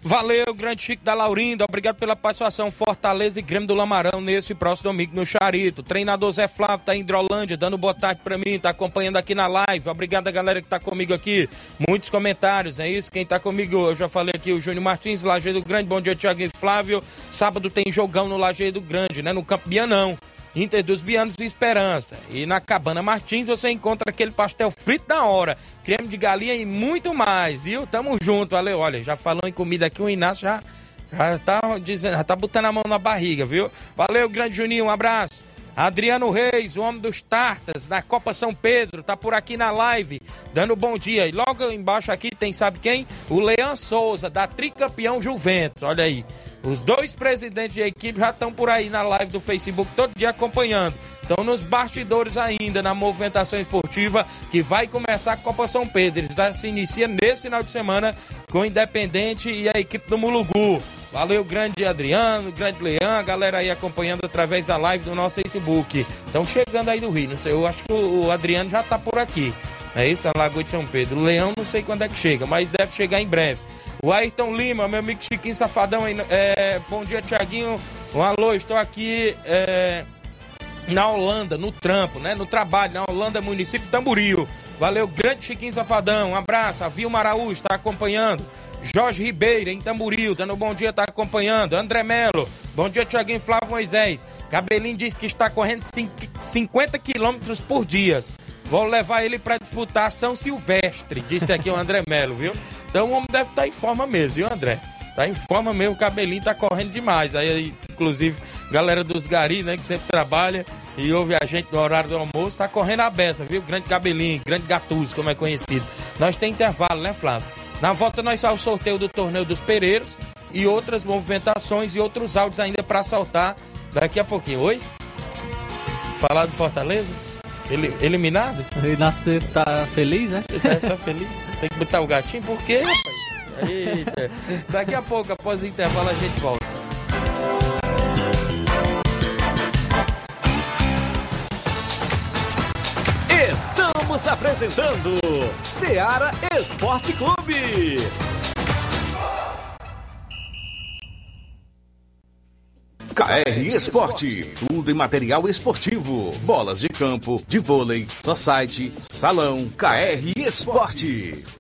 Valeu, grande Chico da Laurinda. Obrigado pela participação. Fortaleza e Grêmio do Lamarão nesse próximo domingo no Charito. Treinador Zé Flávio tá em Hidrolândia, dando boa tarde pra mim, tá acompanhando aqui na live. Obrigado a galera que tá comigo aqui. Muitos comentários, é isso? Quem tá comigo, eu já falei aqui, o Júnior Martins, Lajeiro Grande. Bom dia, Thiago e Flávio. Sábado tem jogão no Lajeiro Grande, né? No Campo Bianão. Inter dos Bianos e Esperança. E na Cabana Martins você encontra aquele pastel frito da hora, creme de galinha e muito mais, viu? Tamo junto, valeu. Olha, já falou em comida aqui, o Inácio já, já tá dizendo, já tá botando a mão na barriga, viu? Valeu, grande Juninho, um abraço. Adriano Reis, o homem dos Tartas, na Copa São Pedro, tá por aqui na live, dando bom dia. E logo embaixo aqui tem, sabe quem? O Leão Souza, da tricampeão Juventus, olha aí. Os dois presidentes de equipe já estão por aí na live do Facebook todo dia acompanhando. Estão nos bastidores ainda, na movimentação esportiva que vai começar a Copa São Pedro. Já se inicia nesse final de semana com o Independente e a equipe do Mulugu. Valeu, grande Adriano, grande Leão, galera aí acompanhando através da live do nosso Facebook. Estão chegando aí do Rio, não sei, eu acho que o Adriano já tá por aqui. É isso, a Lagoa de São Pedro. Leão não sei quando é que chega, mas deve chegar em breve. O Ayrton Lima, meu amigo Chiquinho Safadão, é, bom dia, Tiaguinho. Um alô, estou aqui é, na Holanda, no trampo, né? No trabalho, na Holanda, município de Tamboril. Valeu, grande Chiquinho Safadão. Um abraço. A Vilma Araújo está acompanhando. Jorge Ribeiro, em Tamboril, dando um bom dia, está acompanhando. André Melo, bom dia, Tiaguinho Flávio Moisés. Cabelinho disse que está correndo 50 quilômetros por dia. Vou levar ele para disputar São Silvestre, disse aqui o André Melo, viu? Então o homem deve estar tá em forma mesmo, viu, André? Tá em forma mesmo, o cabelinho tá correndo demais. Aí, inclusive, galera dos Gari, né, que sempre trabalha e ouve a gente no horário do almoço, tá correndo a beça, viu? Grande cabelinho, grande gatuso, como é conhecido. Nós tem intervalo, né, Flávio? Na volta nós só o sorteio do torneio dos Pereiros e outras movimentações e outros áudios ainda para saltar daqui a pouquinho. Oi? Falar do Fortaleza? Ele, eliminado? Ele nasceu, tá feliz, né? Tá, tá feliz. Tem que botar o gatinho, por quê, rapaz? <laughs> Eita. Daqui a pouco, após o intervalo, a gente volta. Estamos apresentando Seara Esporte Clube. KR Esporte, tudo em material esportivo, bolas de campo, de vôlei, society, salão, KR Esporte.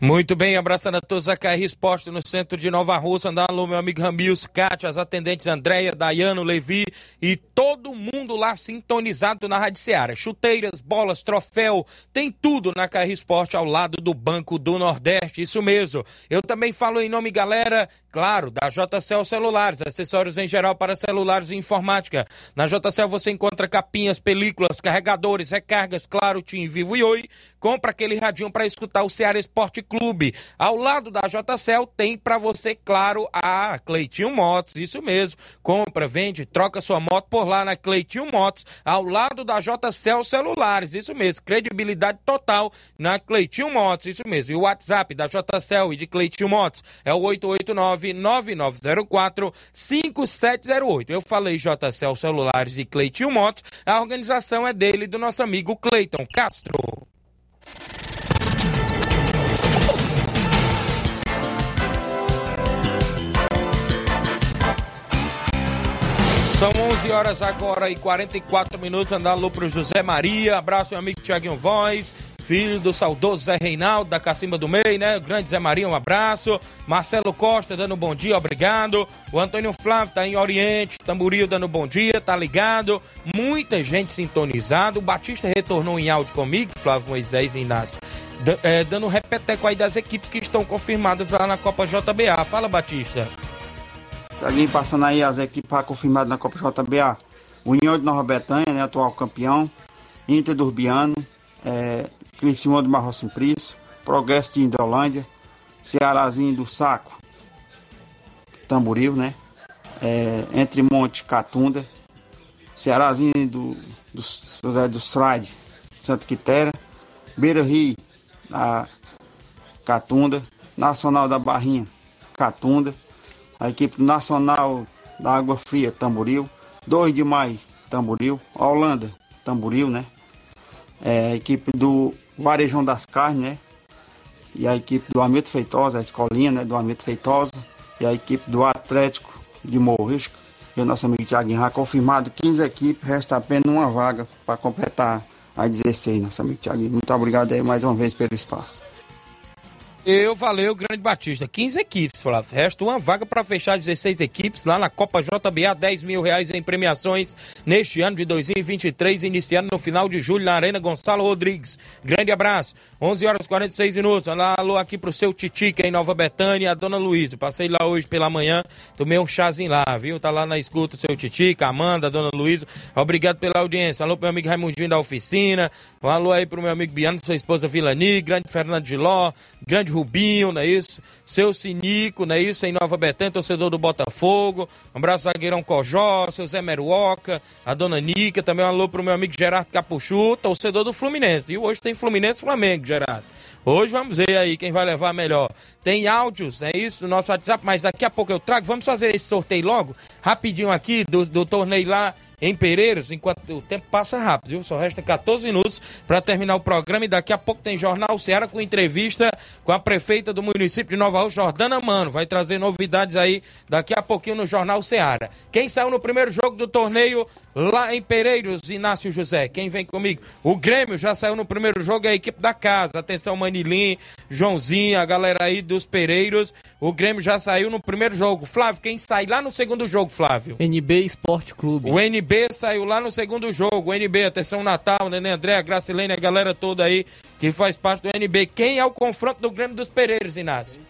Muito bem, abraçando a todos a KR Esporte no centro de Nova Rússia. Andar alô, meu amigo Ramils, Kátia, as atendentes Andréia, Dayano, Levi e todo mundo lá sintonizado na Rádio Seara. Chuteiras, bolas, troféu, tem tudo na KR Esporte ao lado do Banco do Nordeste. Isso mesmo. Eu também falo em nome, galera, claro, da JCL Celulares, acessórios em geral para celulares e informática. Na JCL você encontra capinhas, películas, carregadores, recargas, claro, Tim Vivo e Oi. Compra aquele radinho para escutar o Ceará Esporte Clube. Ao lado da JCL tem para você, claro, a Cleitinho Motos, isso mesmo. Compra, vende, troca sua moto por lá na Cleitinho Motos, ao lado da JCL Celulares, isso mesmo. Credibilidade total na Cleitinho Motos, isso mesmo. E o WhatsApp da JCL e de Cleitinho Motos é o 889-9904-5708. Eu falei JCL Celulares e Cleitinho Motos, a organização é dele, do nosso amigo Cleiton Castro. São 11 horas agora e 44 minutos. Andar alô pro José Maria. Abraço, meu amigo Tiaguinho Voz. Filho do saudoso Zé Reinaldo, da Cacimba do Meio, né? O grande Zé Maria, um abraço. Marcelo Costa dando um bom dia, obrigado. O Antônio Flávio tá em Oriente, Tamboril dando bom dia, tá ligado. Muita gente sintonizada. O Batista retornou em áudio comigo, Flávio Moisés e Inácio. É, dando um repeteco aí das equipes que estão confirmadas lá na Copa JBA. Fala, Batista. Alguém passando aí as equipes confirmadas na Copa JBA. União de Nova Betânia, né, atual campeão. Inter do. É, Criciúma do Marro Simplício. Progresso de Indolândia. Cearazinho do Saco. Tamboril, né? É, Entre Monte Catunda. Cearazinho do, do José dos Frade. Santa Quitéria. Beira Rio. Da Catunda. Nacional da Barrinha. Catunda a equipe nacional da Água Fria, Tamboril, 2 de maio, Tamboril, Holanda, Tamboril, né? É, a equipe do Varejão das Carnes, né? E a equipe do Hamilton Feitosa, a escolinha, né? Do Hamilton Feitosa. E a equipe do Atlético de Morrisco. E o nosso amigo Thiaguinho já confirmado 15 equipes, resta apenas uma vaga para completar a 16, nosso amigo Thiaguinho. Muito obrigado aí mais uma vez pelo espaço. Eu valeu, Grande Batista. 15 equipes, Flávio. Resta uma vaga para fechar 16 equipes lá na Copa JBA. 10 mil reais em premiações neste ano de 2023, iniciando no final de julho na Arena Gonçalo Rodrigues. Grande abraço. 11 horas e 46 minutos. Alô, alô aqui pro seu Titica em Nova Betânia, a dona Luísa. Passei lá hoje pela manhã, tomei um chazinho lá, viu? Tá lá na escuta o seu Titica, Amanda, a dona Luísa. Obrigado pela audiência. Alô pro meu amigo Raimundinho da oficina. Um alô aí pro meu amigo Biano, sua esposa Vilani, grande Fernando Giló, grande Rubinho, não é isso? Seu Sinico, não é isso? Em Nova Betânia, torcedor do Botafogo. Um abraço, zagueirão Cojó, seu Zé Meruoca, a dona Nica. Também um alô pro meu amigo Gerardo Capuchu, torcedor do Fluminense. E hoje tem Fluminense e Flamengo, Gerardo. Hoje vamos ver aí quem vai levar melhor. Tem áudios, é isso, no nosso WhatsApp, mas daqui a pouco eu trago. Vamos fazer esse sorteio logo, rapidinho aqui, do, do torneio lá em Pereiros, enquanto o tempo passa rápido, viu? Só resta 14 minutos para terminar o programa e daqui a pouco tem Jornal Ceará com entrevista com a prefeita do município de Nova Rússia, Jordana Mano. Vai trazer novidades aí daqui a pouquinho no Jornal Ceará. Quem saiu no primeiro jogo do torneio lá em Pereiros, Inácio José? Quem vem comigo? O Grêmio já saiu no primeiro jogo, é a equipe da casa. Atenção, Manilim, Joãozinho, a galera aí dos Pereiros. O Grêmio já saiu no primeiro jogo. Flávio, quem sai lá no segundo jogo, Flávio? NB Esporte Clube. O NB saiu lá no segundo jogo. O NB, atenção Natal, Nenê André, a Gracilene, a galera toda aí que faz parte do NB. Quem é o confronto do Grêmio dos Pereiros, Inácio?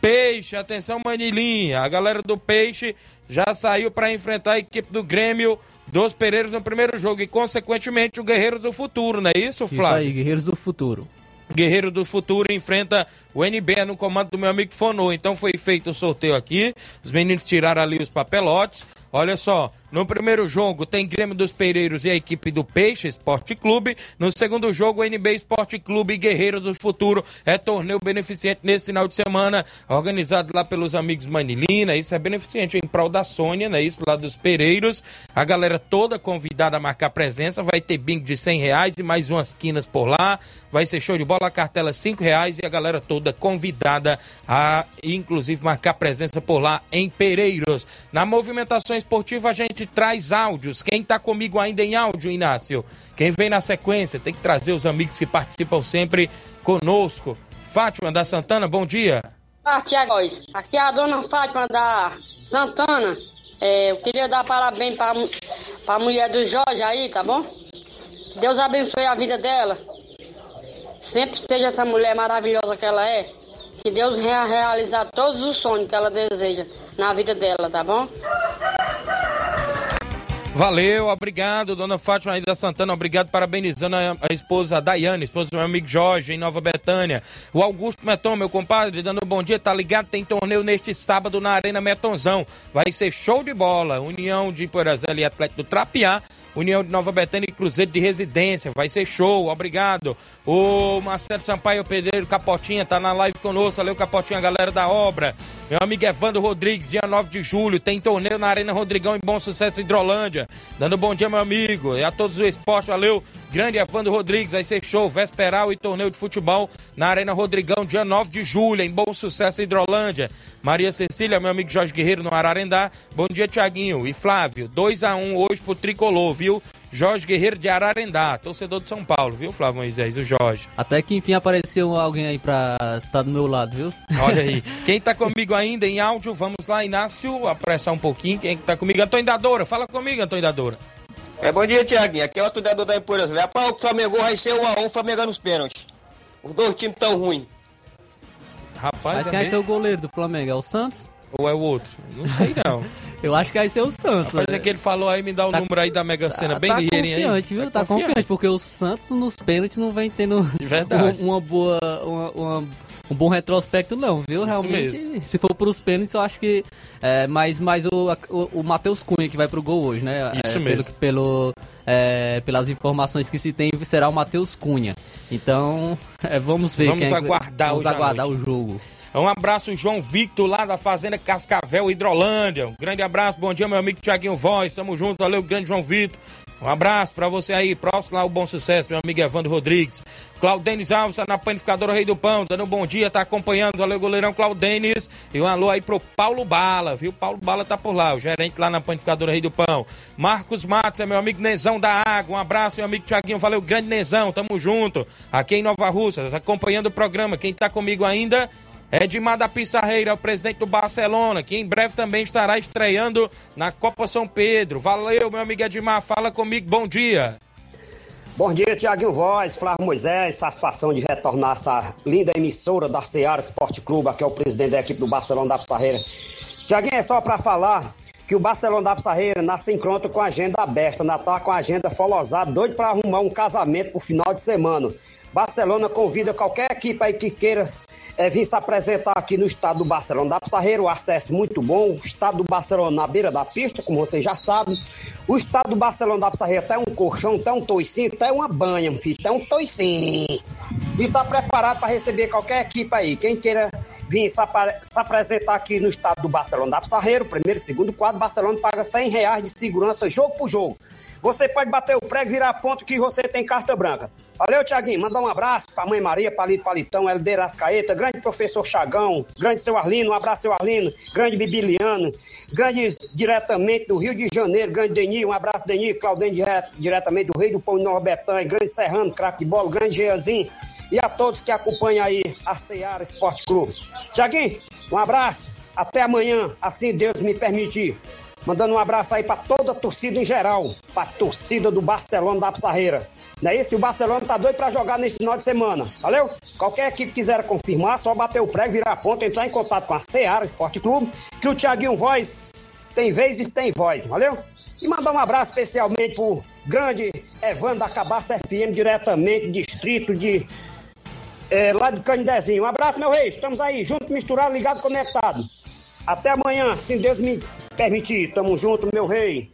Peixe, atenção Manilinha. A galera do Peixe já saiu para enfrentar a equipe do Grêmio dos Pereiros no primeiro jogo e, consequentemente, o Guerreiros do Futuro, não é isso, Flávio? Isso aí, Guerreiros do Futuro. Guerreiro do Futuro enfrenta o NB no comando do meu amigo Fonô. Então foi feito o sorteio aqui. Os meninos tiraram ali os papelotes. Olha só, no primeiro jogo tem Grêmio dos Pereiros e a equipe do Peixe Esporte Clube. No segundo jogo, NB Esporte Clube e Guerreiros do Futuro. É torneio beneficente nesse final de semana, organizado lá pelos amigos Manilina. Isso é beneficente em prol da Sônia, né? Isso lá dos Pereiros. A galera toda convidada a marcar presença. Vai ter bingo de 100 reais e mais umas quinas por lá. Vai ser show de bola, cartela 5 reais e a galera toda convidada a, inclusive, marcar presença por lá em Pereiros. Na movimentação esportiva, a gente traz áudios. Quem está comigo ainda em áudio, Inácio? Quem vem na sequência, tem que trazer os amigos que participam sempre conosco. Fátima da Santana, bom dia. Ah, Tiago, aqui é a dona Fátima da Santana. É, eu queria dar parabéns para a mulher do Jorge aí, tá bom? Deus abençoe a vida dela. Sempre seja essa mulher maravilhosa que ela é. Que Deus venha realizar todos os sonhos que ela deseja na vida dela, tá bom? Valeu, obrigado, dona Fátima aí da Santana, obrigado, parabenizando a, a esposa a Daiane, esposa do meu amigo Jorge, em Nova Betânia. O Augusto Meton, meu compadre, dando um bom dia, tá ligado? Tem torneio neste sábado na Arena Metonzão. Vai ser show de bola. União de Porazela e Atlético do Trapiá. União de Nova Betânia e Cruzeiro de Residência. Vai ser show, obrigado. O Marcelo Sampaio Pedreiro Capotinha tá na live conosco. Valeu, Capotinha, galera da obra. Meu amigo Evandro Rodrigues, dia 9 de julho, tem torneio na Arena Rodrigão em Bom Sucesso Hidrolândia. Dando bom dia, meu amigo. E a todos o esporte, valeu. Grande Evandro Rodrigues, vai ser show, vesperal e torneio de futebol na Arena Rodrigão, dia 9 de julho, em Bom Sucesso Hidrolândia. Maria Cecília, meu amigo Jorge Guerreiro no Ararendá. Bom dia, Tiaguinho. E Flávio, 2 a 1 hoje pro Tricolor, viu? Jorge Guerreiro de Ararendá, torcedor de São Paulo, viu, Flávio Moisés, o Jorge. Até que enfim apareceu alguém aí pra estar tá do meu lado, viu? Olha aí. <laughs> Quem tá comigo ainda em áudio, vamos lá, Inácio, apressar um pouquinho. Quem tá comigo? Antônio Dadora. Fala comigo, Antônio Dadora. É, bom dia, Tiaguinho. Aqui é o Antônio Dadora da Empoeiras. Rapaz, o Flamengo vai ser 1x1, o Flamengo nos pênaltis. Os dois times tão ruins. Rapaz, Mas é quem vai mesmo? ser o goleiro do Flamengo? É o Santos? Ou é o outro? Não sei não. <laughs> Eu acho que vai ser o Santos. Rapaz, é que ele falou aí, me dá o Tá- número aí da Mega Sena, bem tá ligeirinho aí. confiante, viu? Tá, confiante. porque o Santos nos pênaltis não vem tendo verdade. <laughs> uma boa, uma- uma- um bom retrospecto não, viu? Realmente, se for pros pênaltis, eu acho que é, mais, mais o, o, o Matheus Cunha que vai pro gol hoje, né? Isso É, mesmo. Pelo, pelo, é, pelas informações que se tem, será o Matheus Cunha. Então, <laughs> é, vamos ver. Vamos é aguardar Vamos aguardar o jogo. Um abraço, João Victor, lá da Fazenda Cascavel, Hidrolândia. Um grande abraço, bom dia, meu amigo Tiaguinho Voz. Tamo junto, valeu, grande João Victor. Um abraço pra você aí, próximo lá, o Bom Sucesso, meu amigo Evandro Rodrigues. Claudenis Alves tá na panificadora Rei do Pão, dando um bom dia, tá acompanhando. Valeu, goleirão Claudenis. E um alô aí pro Paulo Bala, viu? Paulo Bala tá por lá, o gerente lá na panificadora Rei do Pão. Marcos Matos é meu amigo Nezão da Água. Um abraço, meu amigo Tiaguinho. Valeu, grande Nezão, tamo junto. Aqui em Nova Russa, acompanhando o programa. Quem tá comigo ainda Edmar da Pissarreira, o presidente do Barcelona, que em breve também estará estreando na Copa São Pedro. Valeu, meu amigo Edmar, fala comigo, bom dia. Bom dia, Tiaguinho Voz, Flávio Moisés, satisfação de retornar essa linda emissora da Seara Esporte Clube, aqui é o presidente da equipe do Barcelona da Pissarreira. Tiaguinho, é só para falar que o Barcelona da Pissarreira nasce em com a agenda aberta, Natal com a agenda folosada, doido para arrumar um casamento pro final de semana. Barcelona convida qualquer equipe aí que queira é, vir se apresentar aqui no estado do Barcelona da Pissarreira, o acesso muito bom, o estado do Barcelona na beira da pista, como vocês já sabem. O estado do Barcelona da Pissarreira tem um colchão, tem um toicinho, tem uma banha, filho, tem um toicinho. E tá preparado para receber qualquer equipe aí. Quem queira vir se, se, apresentar aqui no estado do Barcelona da Pissarreira, primeiro segundo quadro, Barcelona paga 100 reais de segurança jogo por jogo. Você pode bater o prego, virar ponto que você tem carta branca. Valeu, Tiaguinho. Mandar um abraço pra mãe Maria, Palito Palitão, Helder Ascaeta, grande professor Chagão, grande seu Arlino, um abraço, seu Arlino, grande Bibiliano, grande diretamente do Rio de Janeiro, grande Deni, um abraço, Deni, Claudinho direto, diretamente do Rei do Pão Betânia, grande Serrano, craque de bola, grande Jeanzinho e a todos que acompanham aí a Seara Esporte Clube. Tiaguinho, um abraço, até amanhã, assim Deus me permitir. Mandando um abraço aí para toda a torcida em geral, para torcida do Barcelona da Pissarreira. Não é isso? O Barcelona tá doido para jogar nesse final de semana. Valeu? Qualquer equipe quiser confirmar, só bater o prego, virar a ponta, entrar em contato com a Seara Esporte Clube, que o Thiaguinho Voz tem vez e tem voz. Valeu? E mandar um abraço especialmente pro grande Evandro da Cabaça FM, diretamente, distrito de. É, lá do Canidezinho. Um abraço, meu rei. Estamos aí, junto, misturado, ligado, conectado. Até amanhã, se Deus me permitir. Tamo junto, meu rei.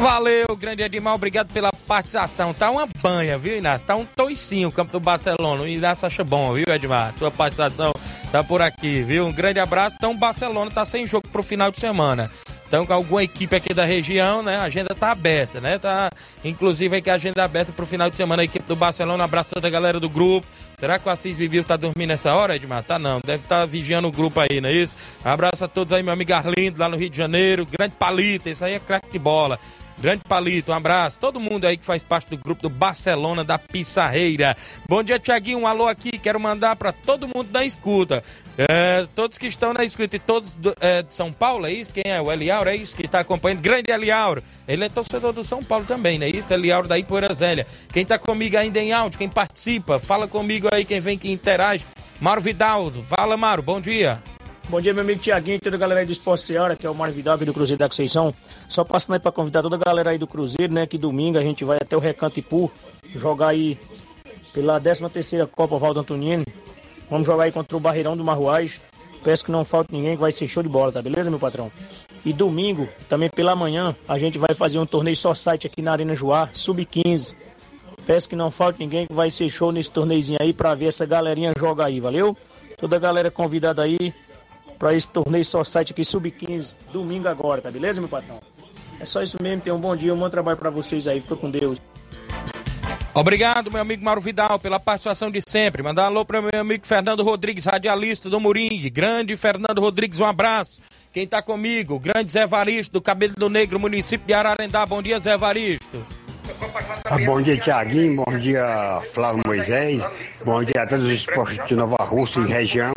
Valeu, grande Edmar, obrigado pela participação. Tá uma banha, viu, Inácio? Tá um toicinho o campo do Barcelona. O Inácio acha bom, viu, Edmar? Sua participação tá por aqui, viu? Um grande abraço. Então, o Barcelona tá sem jogo pro final de semana. Então, com alguma equipe aqui da região, né? A agenda tá aberta, né? Tá, inclusive, aí que a agenda aberta pro final de semana, a equipe do Barcelona. Abraço a galera do grupo. Será que o Assis Bibiu tá dormindo nessa hora, Edmar? Tá não, deve estar tá vigiando o grupo aí, não é isso? Abraço a todos aí, meu amigo Arlindo, lá no Rio de Janeiro. Grande palito, isso aí é craque de bola. Grande Palito, um abraço. Todo mundo aí que faz parte do grupo do Barcelona da Pissarreira. Bom dia, Tiaguinho. Um alô aqui. Quero mandar para todo mundo da escuta. É, todos que estão na escuta e todos do, é, de São Paulo, é isso? Quem é? O Eliauro, é isso? Que está acompanhando. Grande Eliauro. Ele é torcedor do São Paulo também, não é isso? Eliauro da Ipoeira Zélia. Quem está comigo ainda em áudio, quem participa, fala comigo aí, quem vem, que interage. Mauro Vidaldo. Fala, Mauro. Bom dia. Bom dia, meu amigo Tiaguinho toda a galera aí do Esporte Seara, que é o Mário Vidal do Cruzeiro da Conceição. Só passando aí para convidar toda a galera aí do Cruzeiro, né? Que domingo a gente vai até o Recanto Ipu jogar aí pela 13 terceira Copa Valdo Antonini. Vamos jogar aí contra o Barreirão do Marruais. Peço que não falte ninguém, que vai ser show de bola, tá beleza, meu patrão? E domingo, também pela manhã, a gente vai fazer um torneio só site aqui na Arena Joá, sub-15. Peço que não falte ninguém, que vai ser show nesse torneizinho aí pra ver essa galerinha jogar aí, valeu? Toda a galera convidada aí, para esse torneio só site aqui, sub-15, domingo agora, tá beleza, meu patrão? É só isso mesmo, tenham um bom dia, um bom trabalho para vocês aí, fica com Deus. Obrigado, meu amigo Mauro Vidal, pela participação de sempre. Mandar alô para meu amigo Fernando Rodrigues, radialista do Moringue. Grande Fernando Rodrigues, um abraço. Quem tá comigo? Grande Zé Varisto, do Cabelo do Negro, município de Ararendá. Bom dia, Zé Varisto. Ah, bom dia, Tiaguinho. Bom dia, Flávio Moisés. Bom dia a todos os esportes de Nova Rússia e região.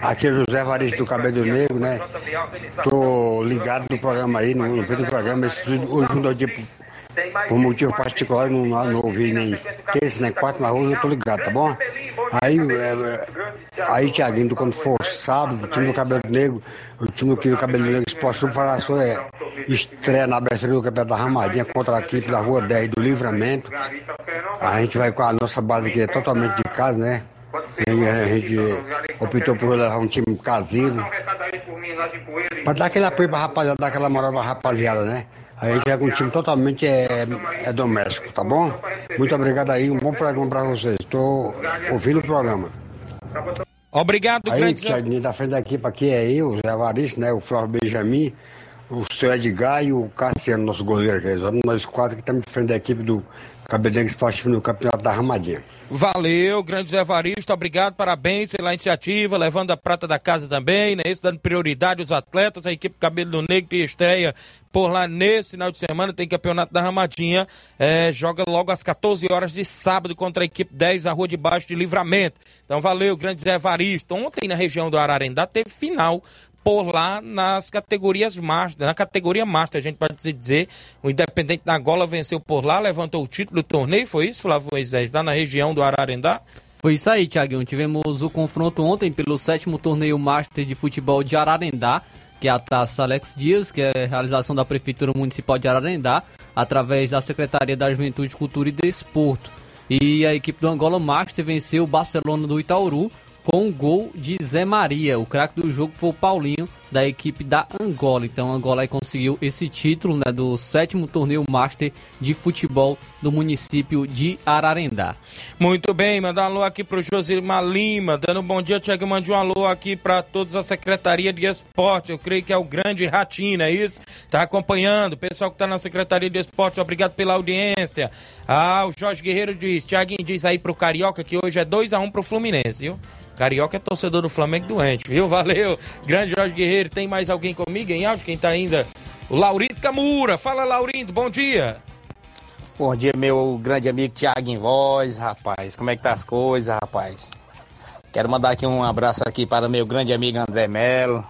Aqui é José Varisto do Cabelo Negro, né? Tô ligado no programa aí, no, no programa. Hoje não deu por motivo particular, não, não ouvi nem terça, nem quarto, mas hoje eu tô ligado, tá bom? Aí, é, aí Tiaguinho, quando for sábado, o time do Cabelo Negro, o time do Cabelo Negro Esporte Clube falar sobre é, estreia na abertura do Campeonato da Ramadinha contra a equipe da Rua 10 do Livramento. A gente vai com a nossa base aqui, é totalmente de casa, né? A gente optou por levar um time caseiro. Pra dar aquele apoio pra rapaziada, dar aquela moral pra rapaziada, né? A gente é um time totalmente é, é doméstico, tá bom? Muito obrigado aí, um bom programa para vocês. Estou ouvindo o programa. Obrigado, aí, grande da frente da equipe aqui é eu, Zé Varisto, né? O Flávio Benjamin. o seu Edgar e o Cassiano, nosso goleiro, que é nós quatro que estamos de frente da equipe do Cabedengue Esportivo no Campeonato da Ramadinha. Valeu, grande Zé Varisto, obrigado, parabéns pela iniciativa, levando a prata da casa também, né? Esse dando prioridade aos atletas, a equipe Cabelo Negro que estreia por lá nesse final de semana, tem campeonato da Ramadinha, é, joga logo às 14 horas de sábado contra a equipe 10, a Rua de Baixo de Livramento. Então valeu, grande Zé Varisto. Ontem na região do Ararendá teve final por lá nas categorias master, na categoria master, a gente pode dizer, o Independente da Angola venceu por lá, levantou o título do torneio, foi isso, Flávio Moisés, lá na região do Ararendá? Foi isso aí, Tiaguinho. Tivemos o confronto ontem pelo sétimo torneio Master de Futebol de Ararendá, que é a Taça Alex Dias, que é realização da Prefeitura Municipal de Ararendá, através da Secretaria da Juventude, Cultura e Desporto. E a equipe do Angola Master venceu o Barcelona do Itaúru com um gol de Zé Maria. O craque do jogo foi o Paulinho, da equipe da Angola. Então, Angola conseguiu esse título né, do sétimo torneio Master de futebol do município de Ararendá. Muito bem, mandar um alô aqui pro Josimar Lima, dando um bom dia, Tiago, mande um alô aqui para todos a Secretaria de Esporte, eu creio que é o grande Ratinho, é isso? Tá acompanhando, pessoal que tá na Secretaria de Esporte, obrigado pela audiência. Ah, o Jorge Guerreiro diz, Tiaguinho diz aí pro Carioca que hoje é 2 a 1 pro Fluminense, viu? Carioca é torcedor do Flamengo doente, viu? Valeu, grande Jorge Guerreiro. Tem mais alguém comigo em áudio? Quem tá ainda? O Laurindo Camura. Fala, Laurindo, bom dia. Bom dia, meu grande amigo Thiago em Voz, rapaz. Como é que tá as coisas, rapaz? Quero mandar aqui um abraço aqui para o meu grande amigo André Melo.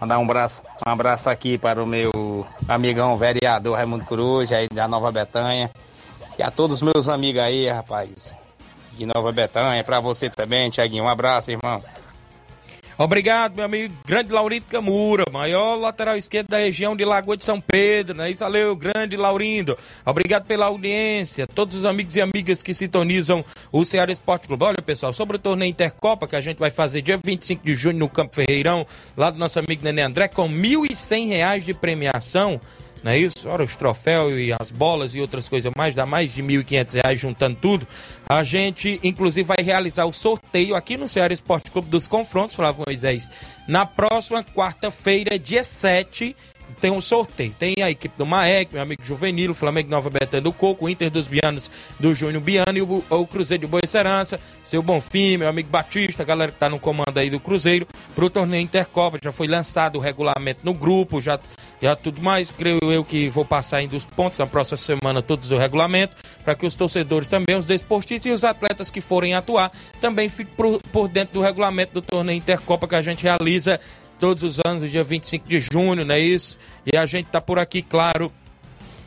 Mandar um abraço, um abraço aqui para o meu amigão vereador Raimundo Cruz, aí da Nova Betanha. E a todos os meus amigos aí, rapaz de Nova Betânia, para você também, Tiaguinho. Um abraço, irmão. Obrigado, meu amigo grande Laurindo Camura, maior lateral esquerdo da região de Lagoa de São Pedro, né? Isso, valeu, grande Laurindo. Obrigado pela audiência, todos os amigos e amigas que sintonizam o Ceará Esporte Clube. Olha, pessoal, sobre o torneio Intercopa que a gente vai fazer dia 25 de junho no Campo Ferreirão, lá do nosso amigo Nenê André, com R$ 1.100 de premiação não é isso? Ora, os troféus e as bolas e outras coisas mais, dá mais de R$ 1.500 juntando tudo. A gente, inclusive, vai realizar o sorteio aqui no Ceará Esporte Clube dos Confrontos, Flávio Moisés, na próxima quarta-feira, dia 7 tem um sorteio. Tem a equipe do Maek, meu amigo Juvenil, Flamengo Nova Betânia do Coco, Inter dos Bianos do Júnior Biano e o, o Cruzeiro de Boa Serança, seu Bonfim, meu amigo Batista, a galera que tá no comando aí do Cruzeiro, pro torneio Intercopa. Já foi lançado o regulamento no grupo, já, já tudo mais. Creio eu que vou passar ainda os pontos na próxima semana, todos o regulamento, para que os torcedores também, os desportistas e os atletas que forem atuar, também fiquem por, por dentro do regulamento do torneio Intercopa que a gente realiza todos os anos, dia 25 de junho, não é isso? E a gente tá por aqui, claro,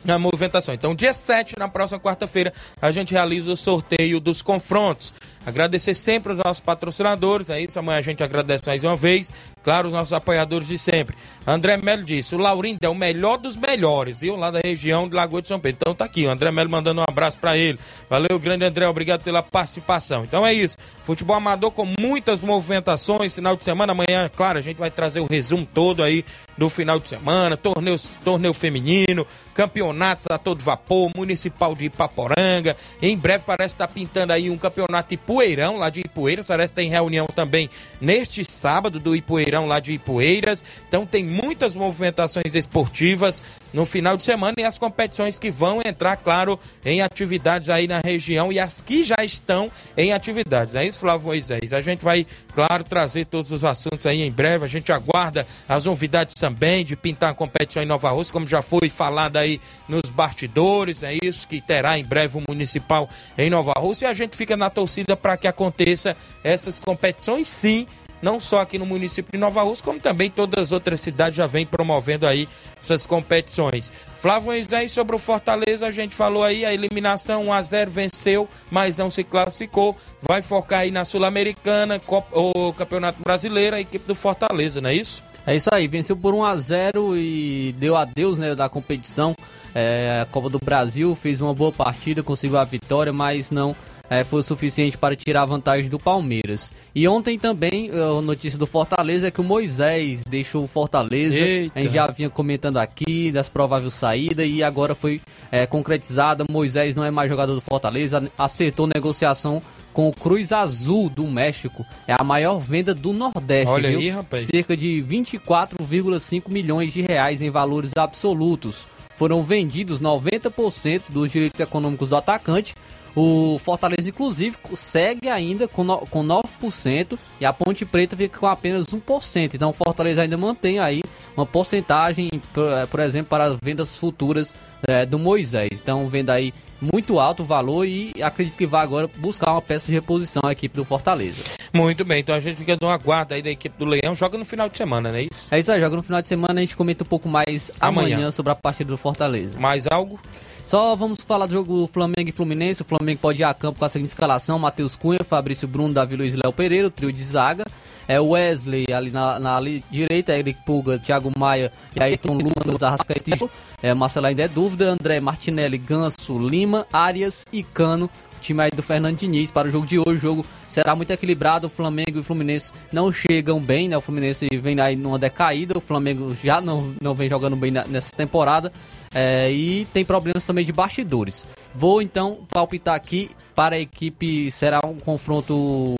na movimentação. Então, dia 7, na próxima quarta-feira, a gente realiza o sorteio dos confrontos. Agradecer sempre os nossos patrocinadores, é isso. Amanhã a gente agradece mais uma vez. Claro, os nossos apoiadores de sempre. André Melo disse: o Laurindo é o melhor dos melhores, viu? Lá da região de Lagoa de São Pedro. Então tá aqui, o André Melo mandando um abraço para ele. Valeu, grande André, obrigado pela participação. Então é isso. Futebol amador com muitas movimentações. Final de semana, amanhã, claro, a gente vai trazer o resumo todo aí do final de semana, torneio, torneio feminino, campeonatos a todo vapor, municipal de Ipaporanga. Em breve parece estar tá pintando aí um campeonato de Ipueirão, lá de Ipueiras. Parece que tem reunião também neste sábado do Ipueirão, lá de Ipueiras. Então tem muitas movimentações esportivas no final de semana e as competições que vão entrar, claro, em atividades aí na região e as que já estão em atividades. É isso, Flávio Moisés. A gente vai, claro, trazer todos os assuntos aí em breve. A gente aguarda as novidades também de pintar a competição em Nova Rússia, como já foi falado aí nos bastidores. É isso que terá em breve o municipal em Nova Rússia. E a gente fica na torcida para que aconteça essas competições sim não só aqui no município de Nova Rússia, como também todas as outras cidades já vêm promovendo aí essas competições. Flávio Moisés, sobre o Fortaleza, a gente falou aí, a eliminação 1 a 0 venceu, mas não se classificou. Vai focar aí na Sul-Americana, o Campeonato Brasileiro, a equipe do Fortaleza, não é isso? É isso aí, venceu por 1 a 0 e deu adeus né, da competição. É, a Copa do Brasil fez uma boa partida, conseguiu a vitória, mas não é, foi o suficiente para tirar a vantagem do Palmeiras. E ontem também, a notícia do Fortaleza é que o Moisés deixou o Fortaleza. Eita. A gente já vinha comentando aqui das prováveis saídas e agora foi é, concretizada. Moisés não é mais jogador do Fortaleza, acertou negociação com o Cruz Azul do México. É a maior venda do Nordeste. Olha viu? aí, rapaz. Cerca de 24,5 milhões de reais em valores absolutos. Foram vendidos 90% dos direitos econômicos do atacante. O Fortaleza, inclusive, segue ainda com, no, com 9% e a Ponte Preta fica com apenas 1%. Então o Fortaleza ainda mantém aí uma porcentagem, por, por exemplo, para vendas futuras é, do Moisés. Então venda aí muito alto o valor e acredito que vai agora buscar uma peça de reposição à equipe do Fortaleza. Muito bem, então a gente fica no aguardo aí da equipe do Leão. Joga no final de semana, não é isso? É isso aí, joga no final de semana. A gente comenta um pouco mais amanhã, amanhã sobre a partida do Fortaleza. Mais algo? Só vamos falar do jogo Flamengo e Fluminense. O Flamengo pode ir a campo com a seguinte escalação: Matheus Cunha, Fabrício Bruno, Davi Luiz Léo Pereira, o trio de zaga. É Wesley ali na, na ali, direita, Eric Pulga, Thiago Maia e Ayrton Luna, Arrascaeta. É, Marcelo ainda é dúvida. André Martinelli, Ganso, Lima, Arias e Cano. Time aí do Fernando Diniz para o jogo de hoje. O jogo será muito equilibrado. O Flamengo e o Fluminense não chegam bem, né? O Fluminense vem aí numa decaída. O Flamengo já não, não vem jogando bem nessa temporada. É, e tem problemas também de bastidores. Vou então palpitar aqui para a equipe. Será um confronto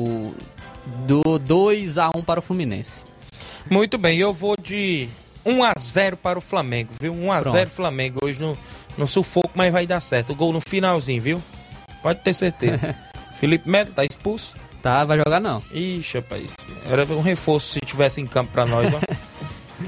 do 2 a 1 para o Fluminense. Muito bem, eu vou de 1 a 0 para o Flamengo, viu? 1 a Pronto. 0 Flamengo hoje no, no sufoco, mas vai dar certo. O gol no finalzinho, viu? Pode ter certeza. <laughs> Felipe Melo tá expulso? Tá, vai jogar não. Ixi, rapaz. Era um reforço se tivesse em campo para nós, ó. <laughs>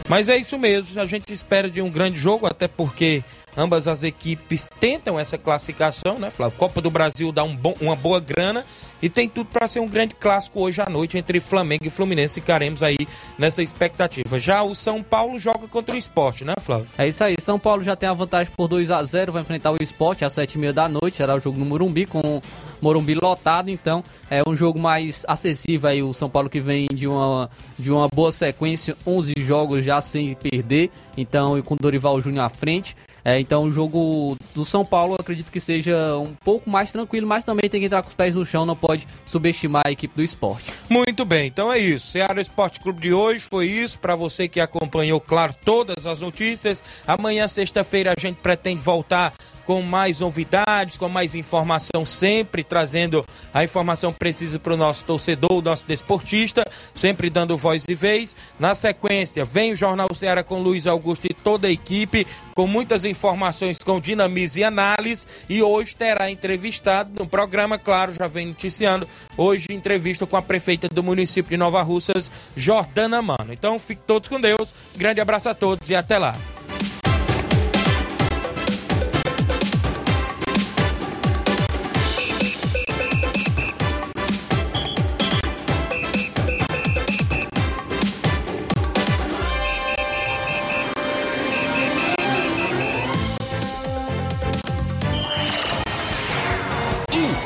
Mas é isso mesmo, a gente espera de um grande jogo, até porque ambas as equipes tentam essa classificação, né, Flávio? Copa do Brasil dá um bom, uma boa grana e tem tudo para ser um grande clássico hoje à noite entre Flamengo e Fluminense. Ficaremos aí nessa expectativa. Já o São Paulo joga contra o esporte, né, Flávio? É isso aí. São Paulo já tem a vantagem por 2 a 0 vai enfrentar o esporte às 7h30 da noite. Será o jogo no Morumbi com Morumbi lotado. Então é um jogo mais acessível aí. O São Paulo que vem de uma, de uma boa sequência, 11 jogos já sem perder. Então, e com Dorival Júnior à frente. É, então o jogo do São Paulo acredito que seja um pouco mais tranquilo, mas também tem que entrar com os pés no chão, não pode subestimar a equipe do esporte. Muito bem, então é isso. Ceará Esporte Clube de hoje foi isso. Para você que acompanhou, claro, todas as notícias. Amanhã, sexta-feira, a gente pretende voltar com mais novidades, com mais informação, sempre trazendo a informação precisa para o nosso torcedor, o nosso desportista, sempre dando voz e vez. Na sequência, vem o Jornal Ceará com Luiz Augusto e toda a equipe, com muitas informações com dinamismo e análise. E hoje terá entrevistado no programa, claro, já vem noticiando, hoje entrevista com a prefeita do município de Nova Russas, Jordana Mano. Então, fiquem todos com Deus, grande abraço a todos e até lá.